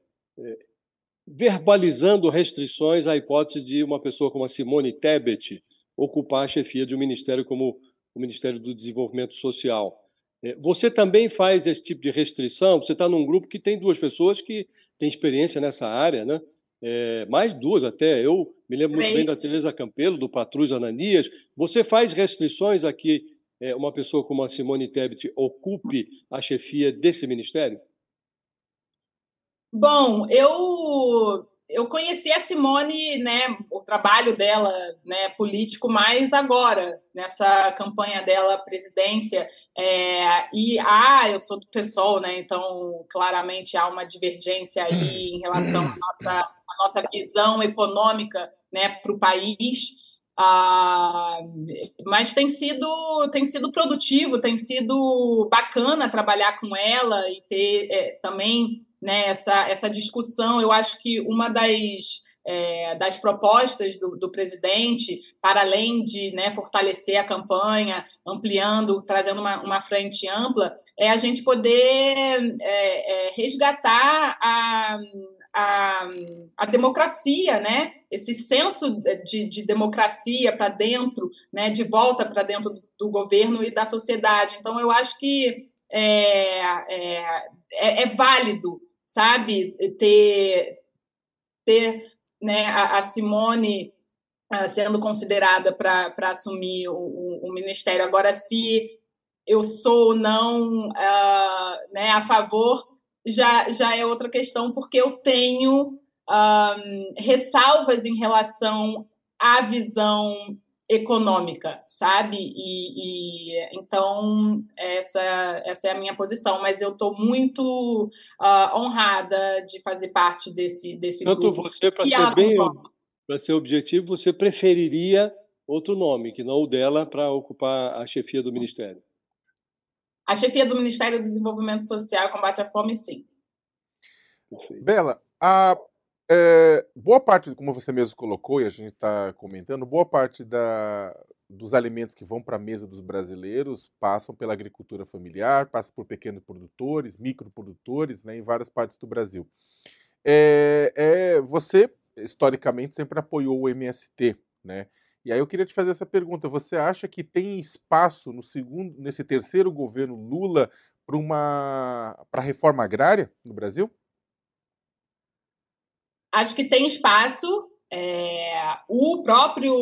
verbalizando restrições à hipótese de uma pessoa como a Simone Tebet ocupar a chefia de um ministério como o Ministério do Desenvolvimento Social. É, você também faz esse tipo de restrição? Você está num grupo que tem duas pessoas que têm experiência nessa área, né? É, mais duas até. Eu me lembro muito bem da Teresa Campelo, do Patrus Ananias. Você faz restrições a que é, uma pessoa como a Simone Tebet ocupe a chefia desse ministério? Bom, eu eu conheci a Simone, né, o trabalho dela, né, político, mais agora nessa campanha dela presidência. É, e ah, eu sou do PSOL, né? Então claramente há uma divergência aí em relação à nossa, à nossa visão econômica, né, para o país. Ah, mas tem sido tem sido produtivo, tem sido bacana trabalhar com ela e ter é, também né, essa, essa discussão. Eu acho que uma das, é, das propostas do, do, presidente, para além de né, fortalecer a campanha, ampliando, trazendo uma, uma frente ampla, é a gente poder é, é, resgatar a, a, a democracia, né? esse senso de, de democracia para dentro, né? de volta para dentro do, do governo e da sociedade. Então, eu acho que é, é, é, é válido sabe? Ter, ter né, a, a Simone uh, sendo considerada para assumir o, o, o, ministério. Agora, se eu sou ou não uh, né, a favor, já, já é outra questão, porque eu tenho um, ah, ressalvas em relação à visão econômica, sabe? E, e, então essa essa é a minha posição, mas eu estou muito uh, honrada de fazer parte desse desse Tanto grupo. você para ser bem para ser objetivo, você preferiria outro nome que não o dela para ocupar a chefia do ministério? A chefia do Ministério do Desenvolvimento Social e Combate à Fome, sim. Perfeito. Bela, a é, boa parte, como você mesmo colocou e a gente está comentando, boa parte da, dos alimentos que vão para a mesa dos brasileiros passam pela agricultura familiar, passam por pequenos produtores, microprodutores, né, em várias partes do Brasil. É, é, você, historicamente, sempre apoiou o MST, né? E aí eu queria te fazer essa pergunta: você acha que tem espaço no segundo, nesse terceiro governo Lula para uma para reforma agrária no Brasil? Acho que tem espaço. É, o próprio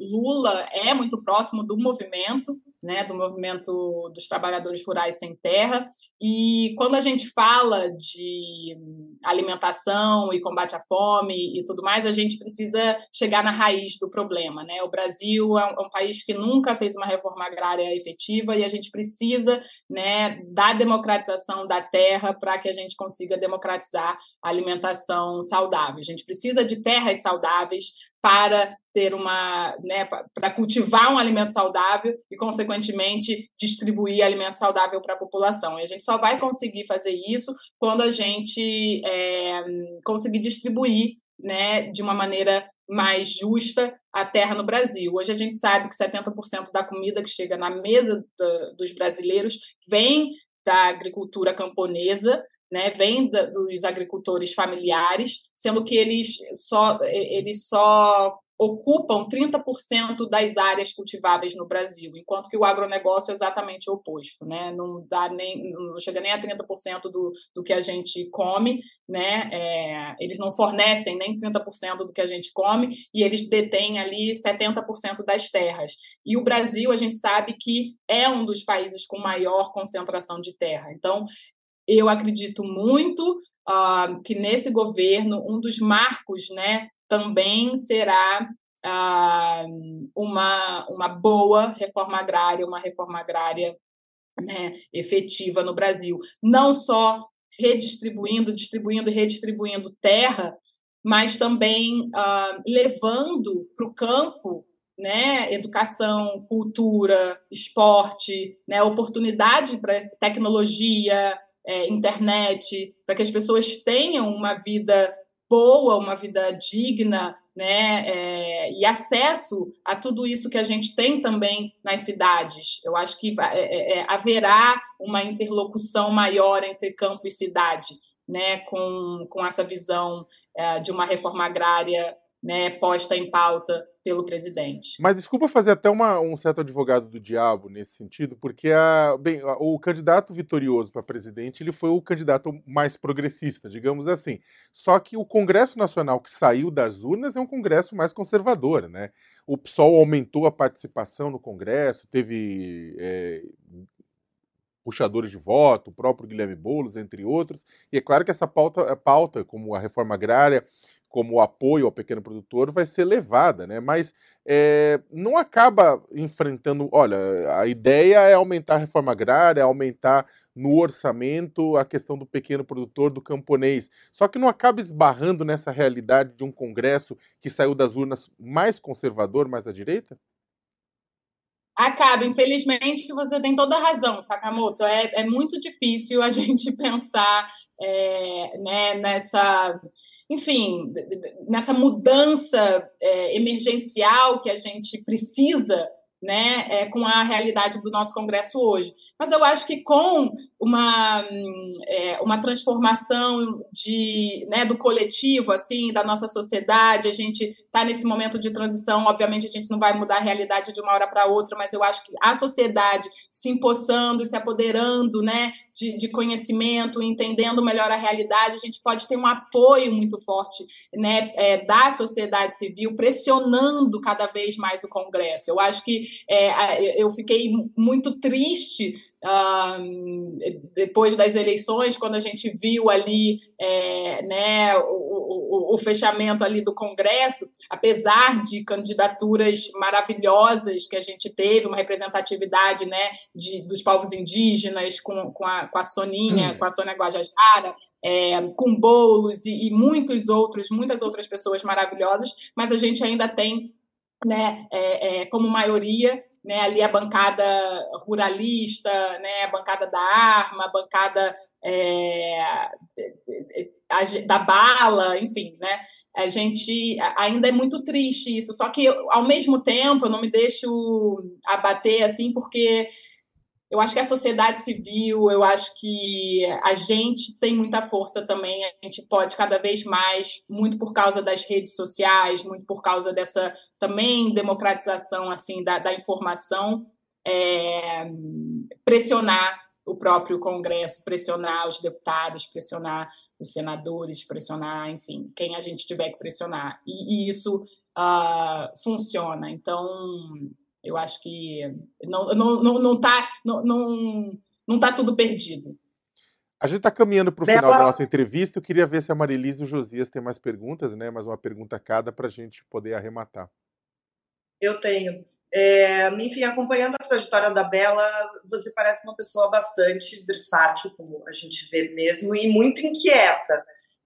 Lula é muito próximo do movimento, né, do movimento dos trabalhadores rurais sem terra. E quando a gente fala de alimentação e combate à fome e tudo mais, a gente precisa chegar na raiz do problema. Né? O Brasil é um, é um país que nunca fez uma reforma agrária efetiva e a gente precisa né, da democratização da terra para que a gente consiga democratizar a alimentação saudável. A gente precisa de terras saudáveis para ter uma, né, para cultivar um alimento saudável e, consequentemente, distribuir alimento saudável para a população. E a gente só vai conseguir fazer isso quando a gente é, conseguir distribuir, né, de uma maneira mais justa a terra no Brasil. Hoje a gente sabe que 70% da comida que chega na mesa do, dos brasileiros vem da agricultura camponesa, né, vem da, dos agricultores familiares, sendo que eles só, eles só ocupam 30% das áreas cultiváveis no Brasil, enquanto que o agronegócio é exatamente o oposto, né? Não dá nem, não chega nem a 30% do, do que a gente come, né? É, eles não fornecem nem 30% do que a gente come e eles detêm ali 70% das terras. E o Brasil, a gente sabe que é um dos países com maior concentração de terra. Então, eu acredito muito uh, que nesse governo um dos marcos, né, também será uh, uma, uma boa reforma agrária, uma reforma agrária né, efetiva no Brasil. Não só redistribuindo, distribuindo e redistribuindo terra, mas também uh, levando para o campo né, educação, cultura, esporte, né, oportunidade para tecnologia, é, internet, para que as pessoas tenham uma vida boa, uma vida digna, né, é, e acesso a tudo isso que a gente tem também nas cidades. Eu acho que é, é, é, haverá uma interlocução maior entre campo e cidade, né, com, com essa visão é, de uma reforma agrária né, posta em pauta pelo presidente. Mas desculpa fazer até uma, um certo advogado do diabo nesse sentido, porque a, bem, o candidato vitorioso para presidente ele foi o candidato mais progressista, digamos assim. Só que o Congresso Nacional que saiu das urnas é um Congresso mais conservador, né? O PSOL aumentou a participação no Congresso, teve é, puxadores de voto, o próprio Guilherme Boulos, entre outros. E é claro que essa pauta, pauta como a reforma agrária, como apoio ao pequeno produtor, vai ser levada, né? Mas é, não acaba enfrentando. Olha, a ideia é aumentar a reforma agrária, aumentar no orçamento a questão do pequeno produtor, do camponês. Só que não acaba esbarrando nessa realidade de um Congresso que saiu das urnas mais conservador, mais à direita? Acaba, infelizmente, você tem toda a razão, Sakamoto. É, é muito difícil a gente pensar é, né, nessa enfim, nessa mudança é, emergencial que a gente precisa né, é, com a realidade do nosso Congresso hoje. Mas eu acho que com uma, é, uma transformação de, né, do coletivo, assim, da nossa sociedade, a gente está nesse momento de transição, obviamente a gente não vai mudar a realidade de uma hora para outra, mas eu acho que a sociedade se empossando, se apoderando né, de, de conhecimento, entendendo melhor a realidade, a gente pode ter um apoio muito forte né, é, da sociedade civil, pressionando cada vez mais o Congresso. Eu acho que é, eu fiquei muito triste Depois das eleições, quando a gente viu ali é, né, o, o, o, fechamento ali do Congresso, apesar de candidaturas maravilhosas que a gente teve, uma representatividade né, de, dos povos indígenas com, com, a, com a Soninha, com a Sônia Guajajara, é, com Boulos e, e muitos outros, muitas outras pessoas maravilhosas, mas a gente ainda tem né, é, é, como maioria né, ali a bancada ruralista, né, a bancada da arma, a bancada é, da bala, enfim, né? A gente ainda é muito triste isso. Só que ao mesmo tempo eu não me deixo abater assim, porque eu acho que a sociedade civil, eu acho que a gente tem muita força também, a gente pode cada vez mais, muito por causa das redes sociais, muito por causa dessa também democratização assim da, da informação, é, pressionar o próprio Congresso, pressionar os deputados, pressionar os senadores, pressionar, enfim, quem a gente tiver que pressionar. E, e isso uh, funciona. Então, eu acho que não está não, não, não tá, não, não, não tá tudo perdido. A gente está caminhando para o final da nossa entrevista. Eu queria ver se a Marilise e o Josias têm mais perguntas, né? Mais uma pergunta cada para a gente poder arrematar. Eu tenho. É, enfim, acompanhando a trajetória da Bela, você parece uma pessoa bastante versátil, como a gente vê mesmo, e muito inquieta.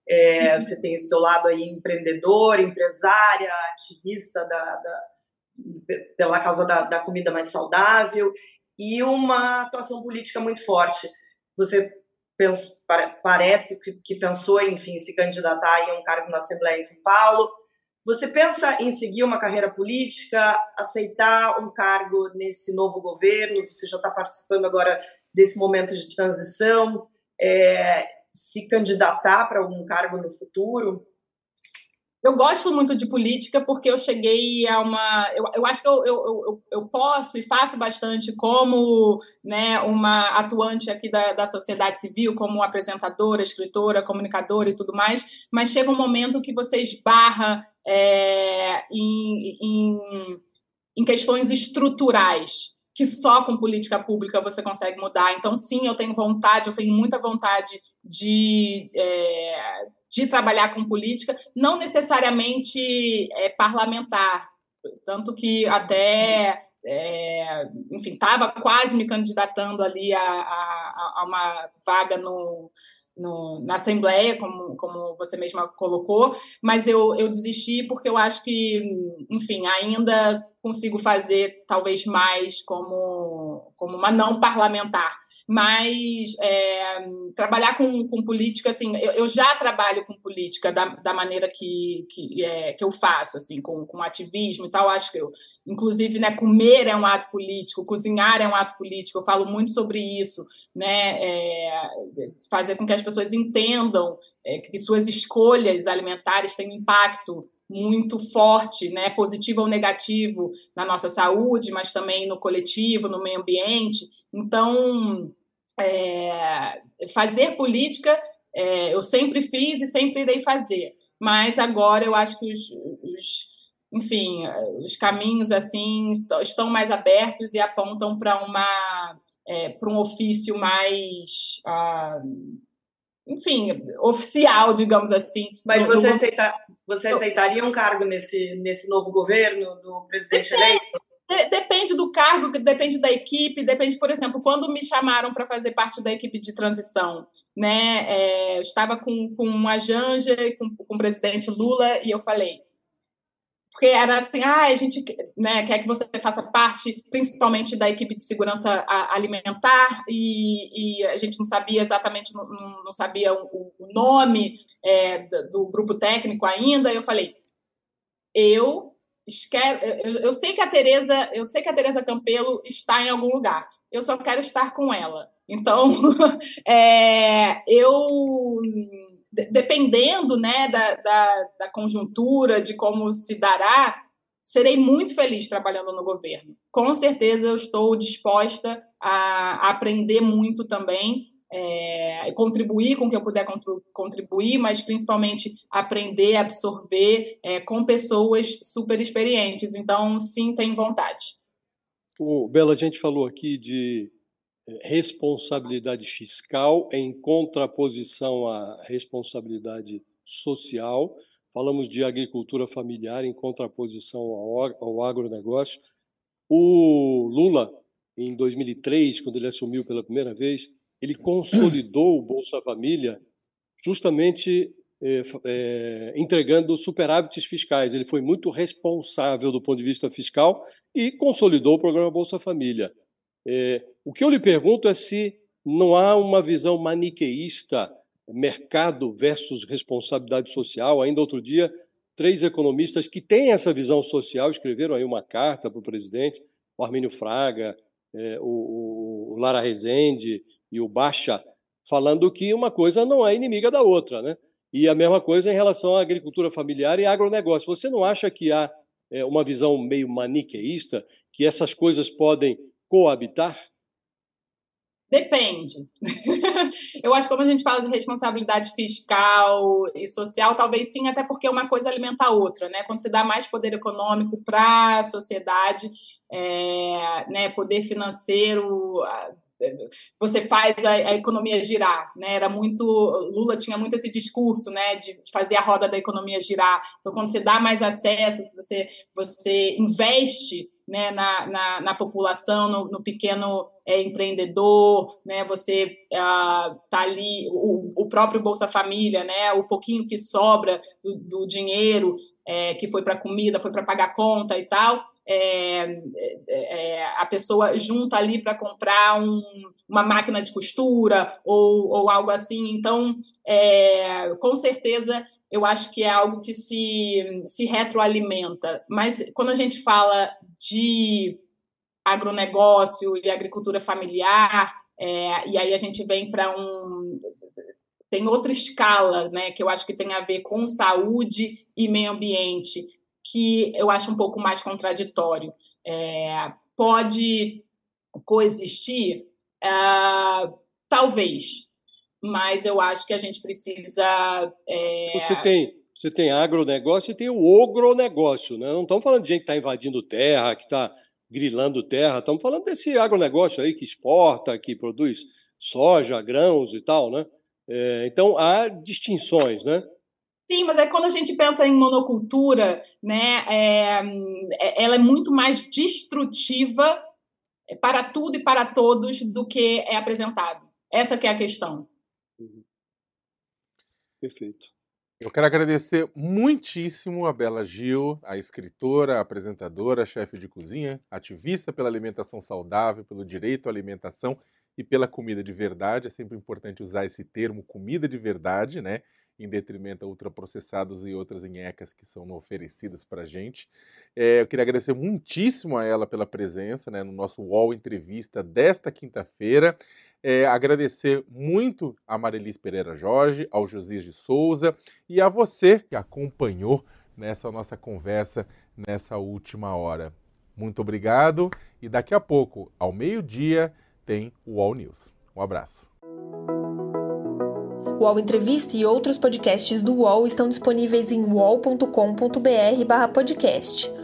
É, você tem seu lado aí empreendedor, empresária, ativista da, da pela causa da, da comida mais saudável e uma atuação política muito forte. Você pensa, parece que, que pensou, enfim, se candidatar em um cargo na Assembleia em São Paulo. Você pensa em seguir uma carreira política, aceitar um cargo nesse novo governo? Você já está participando agora desse momento de transição, é, se candidatar para algum cargo no futuro? Eu gosto muito de política porque eu cheguei a uma. Eu, eu acho que eu, eu, eu, eu posso e faço bastante como né, uma atuante aqui da, da sociedade civil, como apresentadora, escritora, comunicadora e tudo mais, mas chega um momento que você esbarra é, em, em, em questões estruturais que só com política pública você consegue mudar. Então, sim, eu tenho vontade, eu tenho muita vontade de. É, de trabalhar com política, não necessariamente é, parlamentar, tanto que até, é, enfim, estava quase me candidatando ali a, a, a uma vaga no, no, na Assembleia, como, como você mesma colocou, mas eu, eu desisti porque eu acho que, enfim, ainda consigo fazer talvez mais como, como uma não parlamentar mas é, trabalhar com, com política, assim, eu, eu, já trabalho com política da, da maneira que, que, é, que eu faço, assim, com, com ativismo e tal, acho que eu, inclusive, né, comer é um ato político, cozinhar é um ato político, eu falo muito sobre isso, né, é, fazer com que as pessoas entendam é, que suas escolhas alimentares têm impacto muito forte, né, positivo ou negativo na nossa saúde, mas também no coletivo, no meio ambiente. Então, é, fazer política é, eu sempre fiz e sempre irei fazer, mas agora eu acho que os, os enfim, os caminhos assim estão mais abertos e apontam para uma é, para um ofício mais uh, enfim, oficial, digamos assim. Mas você, aceita, você aceitaria um cargo nesse, nesse novo governo do presidente depende, eleito? depende do cargo, depende da equipe, depende, por exemplo, quando me chamaram para fazer parte da equipe de transição, né? É, eu estava com, com a Janja, com, com o presidente Lula, e eu falei, porque era assim, ah, a gente né, quer que você faça parte, principalmente da equipe de segurança alimentar, e, e a gente não sabia exatamente, não, não sabia o, o nome é, do grupo técnico ainda. Eu falei, eu quero, eu, eu, sei que a Tereza, eu sei que a Tereza Campelo está em algum lugar. Eu só quero estar com ela. Então, é, eu dependendo né, da, da, da conjuntura, de como se dará, serei muito feliz trabalhando no governo. Com certeza eu estou disposta a, aprender muito também, é, contribuir com o que eu puder contribuir, mas principalmente aprender, absorver é, com pessoas super experientes. Então, sim, tem vontade. O Bela, a gente falou aqui de responsabilidade fiscal em contraposição à responsabilidade social. Falamos de agricultura familiar em contraposição ao, agronegócio. O Lula, em 2003, quando ele assumiu pela primeira vez, ele consolidou o Bolsa Família justamente é, é, entregando superávites fiscais. Ele foi muito responsável do ponto de vista fiscal e consolidou o programa Bolsa Família. É, o que eu lhe pergunto é se não há uma visão maniqueísta, mercado versus responsabilidade social. Ainda outro dia, três economistas que têm essa visão social escreveram aí uma carta para o presidente, o Armínio Fraga, é, o, o Lara Rezende e o Baixa, falando que uma coisa não é inimiga da outra, né? E a mesma coisa em relação à agricultura familiar e agronegócio. Você não acha que há é, uma visão meio maniqueísta, que essas coisas podem coabitar? Depende. eu acho que quando a gente fala de responsabilidade fiscal e social, talvez sim, até porque uma coisa alimenta a outra, né? Quando você dá mais poder econômico para a sociedade, é, né, poder financeiro, você faz a, a, economia girar, né? Era muito Lula tinha muito esse discurso, né, de, fazer a roda da economia girar. Então, quando você dá mais acesso, você você investe né, na, na, na população, no, no pequeno é, empreendedor, né, você ah, tá ali, o, o, próprio Bolsa Família, né, o pouquinho que sobra do, do dinheiro é, que foi para comida, foi para pagar conta e tal, é, é, é a pessoa junta ali para comprar um, uma máquina de costura ou, ou algo assim. Então, é, com certeza, eu acho que é algo que se, se retroalimenta. Mas quando a gente fala de agronegócio e agricultura familiar, é, e aí a gente vem para um. Tem outra escala, né, que eu acho que tem a ver com saúde e meio ambiente, que eu acho um pouco mais contraditório. É, pode coexistir? É, talvez, mas eu acho que a gente precisa. É... Você tem você tem agronegócio e tem o ogronegócio, né? Não estamos falando de gente que está invadindo terra, que está grilando terra, estamos falando desse agronegócio aí que exporta, que produz soja, grãos e tal, né? É, então há distinções, né? Sim, mas é quando a gente pensa em monocultura, né? É, é ela é muito mais destrutiva para tudo e para todos do que é apresentado. Essa que é a questão. Perfeito. Eu quero agradecer muitíssimo a Bela Gil, a escritora, apresentadora, chefe de cozinha, ativista pela alimentação saudável, pelo direito à alimentação e pela comida de verdade. É sempre importante usar esse termo comida de verdade, né? Em detrimento a ultraprocessados e outras inhecas que são oferecidas para a gente. É, eu queria agradecer muitíssimo a ela pela presença né, no nosso UOL Entrevista desta quinta-feira. É, agradecer muito a Marilis Pereira Jorge, ao Josias de Souza e a você que acompanhou nessa nossa conversa nessa última hora. Muito obrigado e daqui a pouco, ao meio-dia, tem o All News. Um abraço. O UOL Entrevista e outros podcasts do UOL estão disponíveis em uol.com.br/podcast.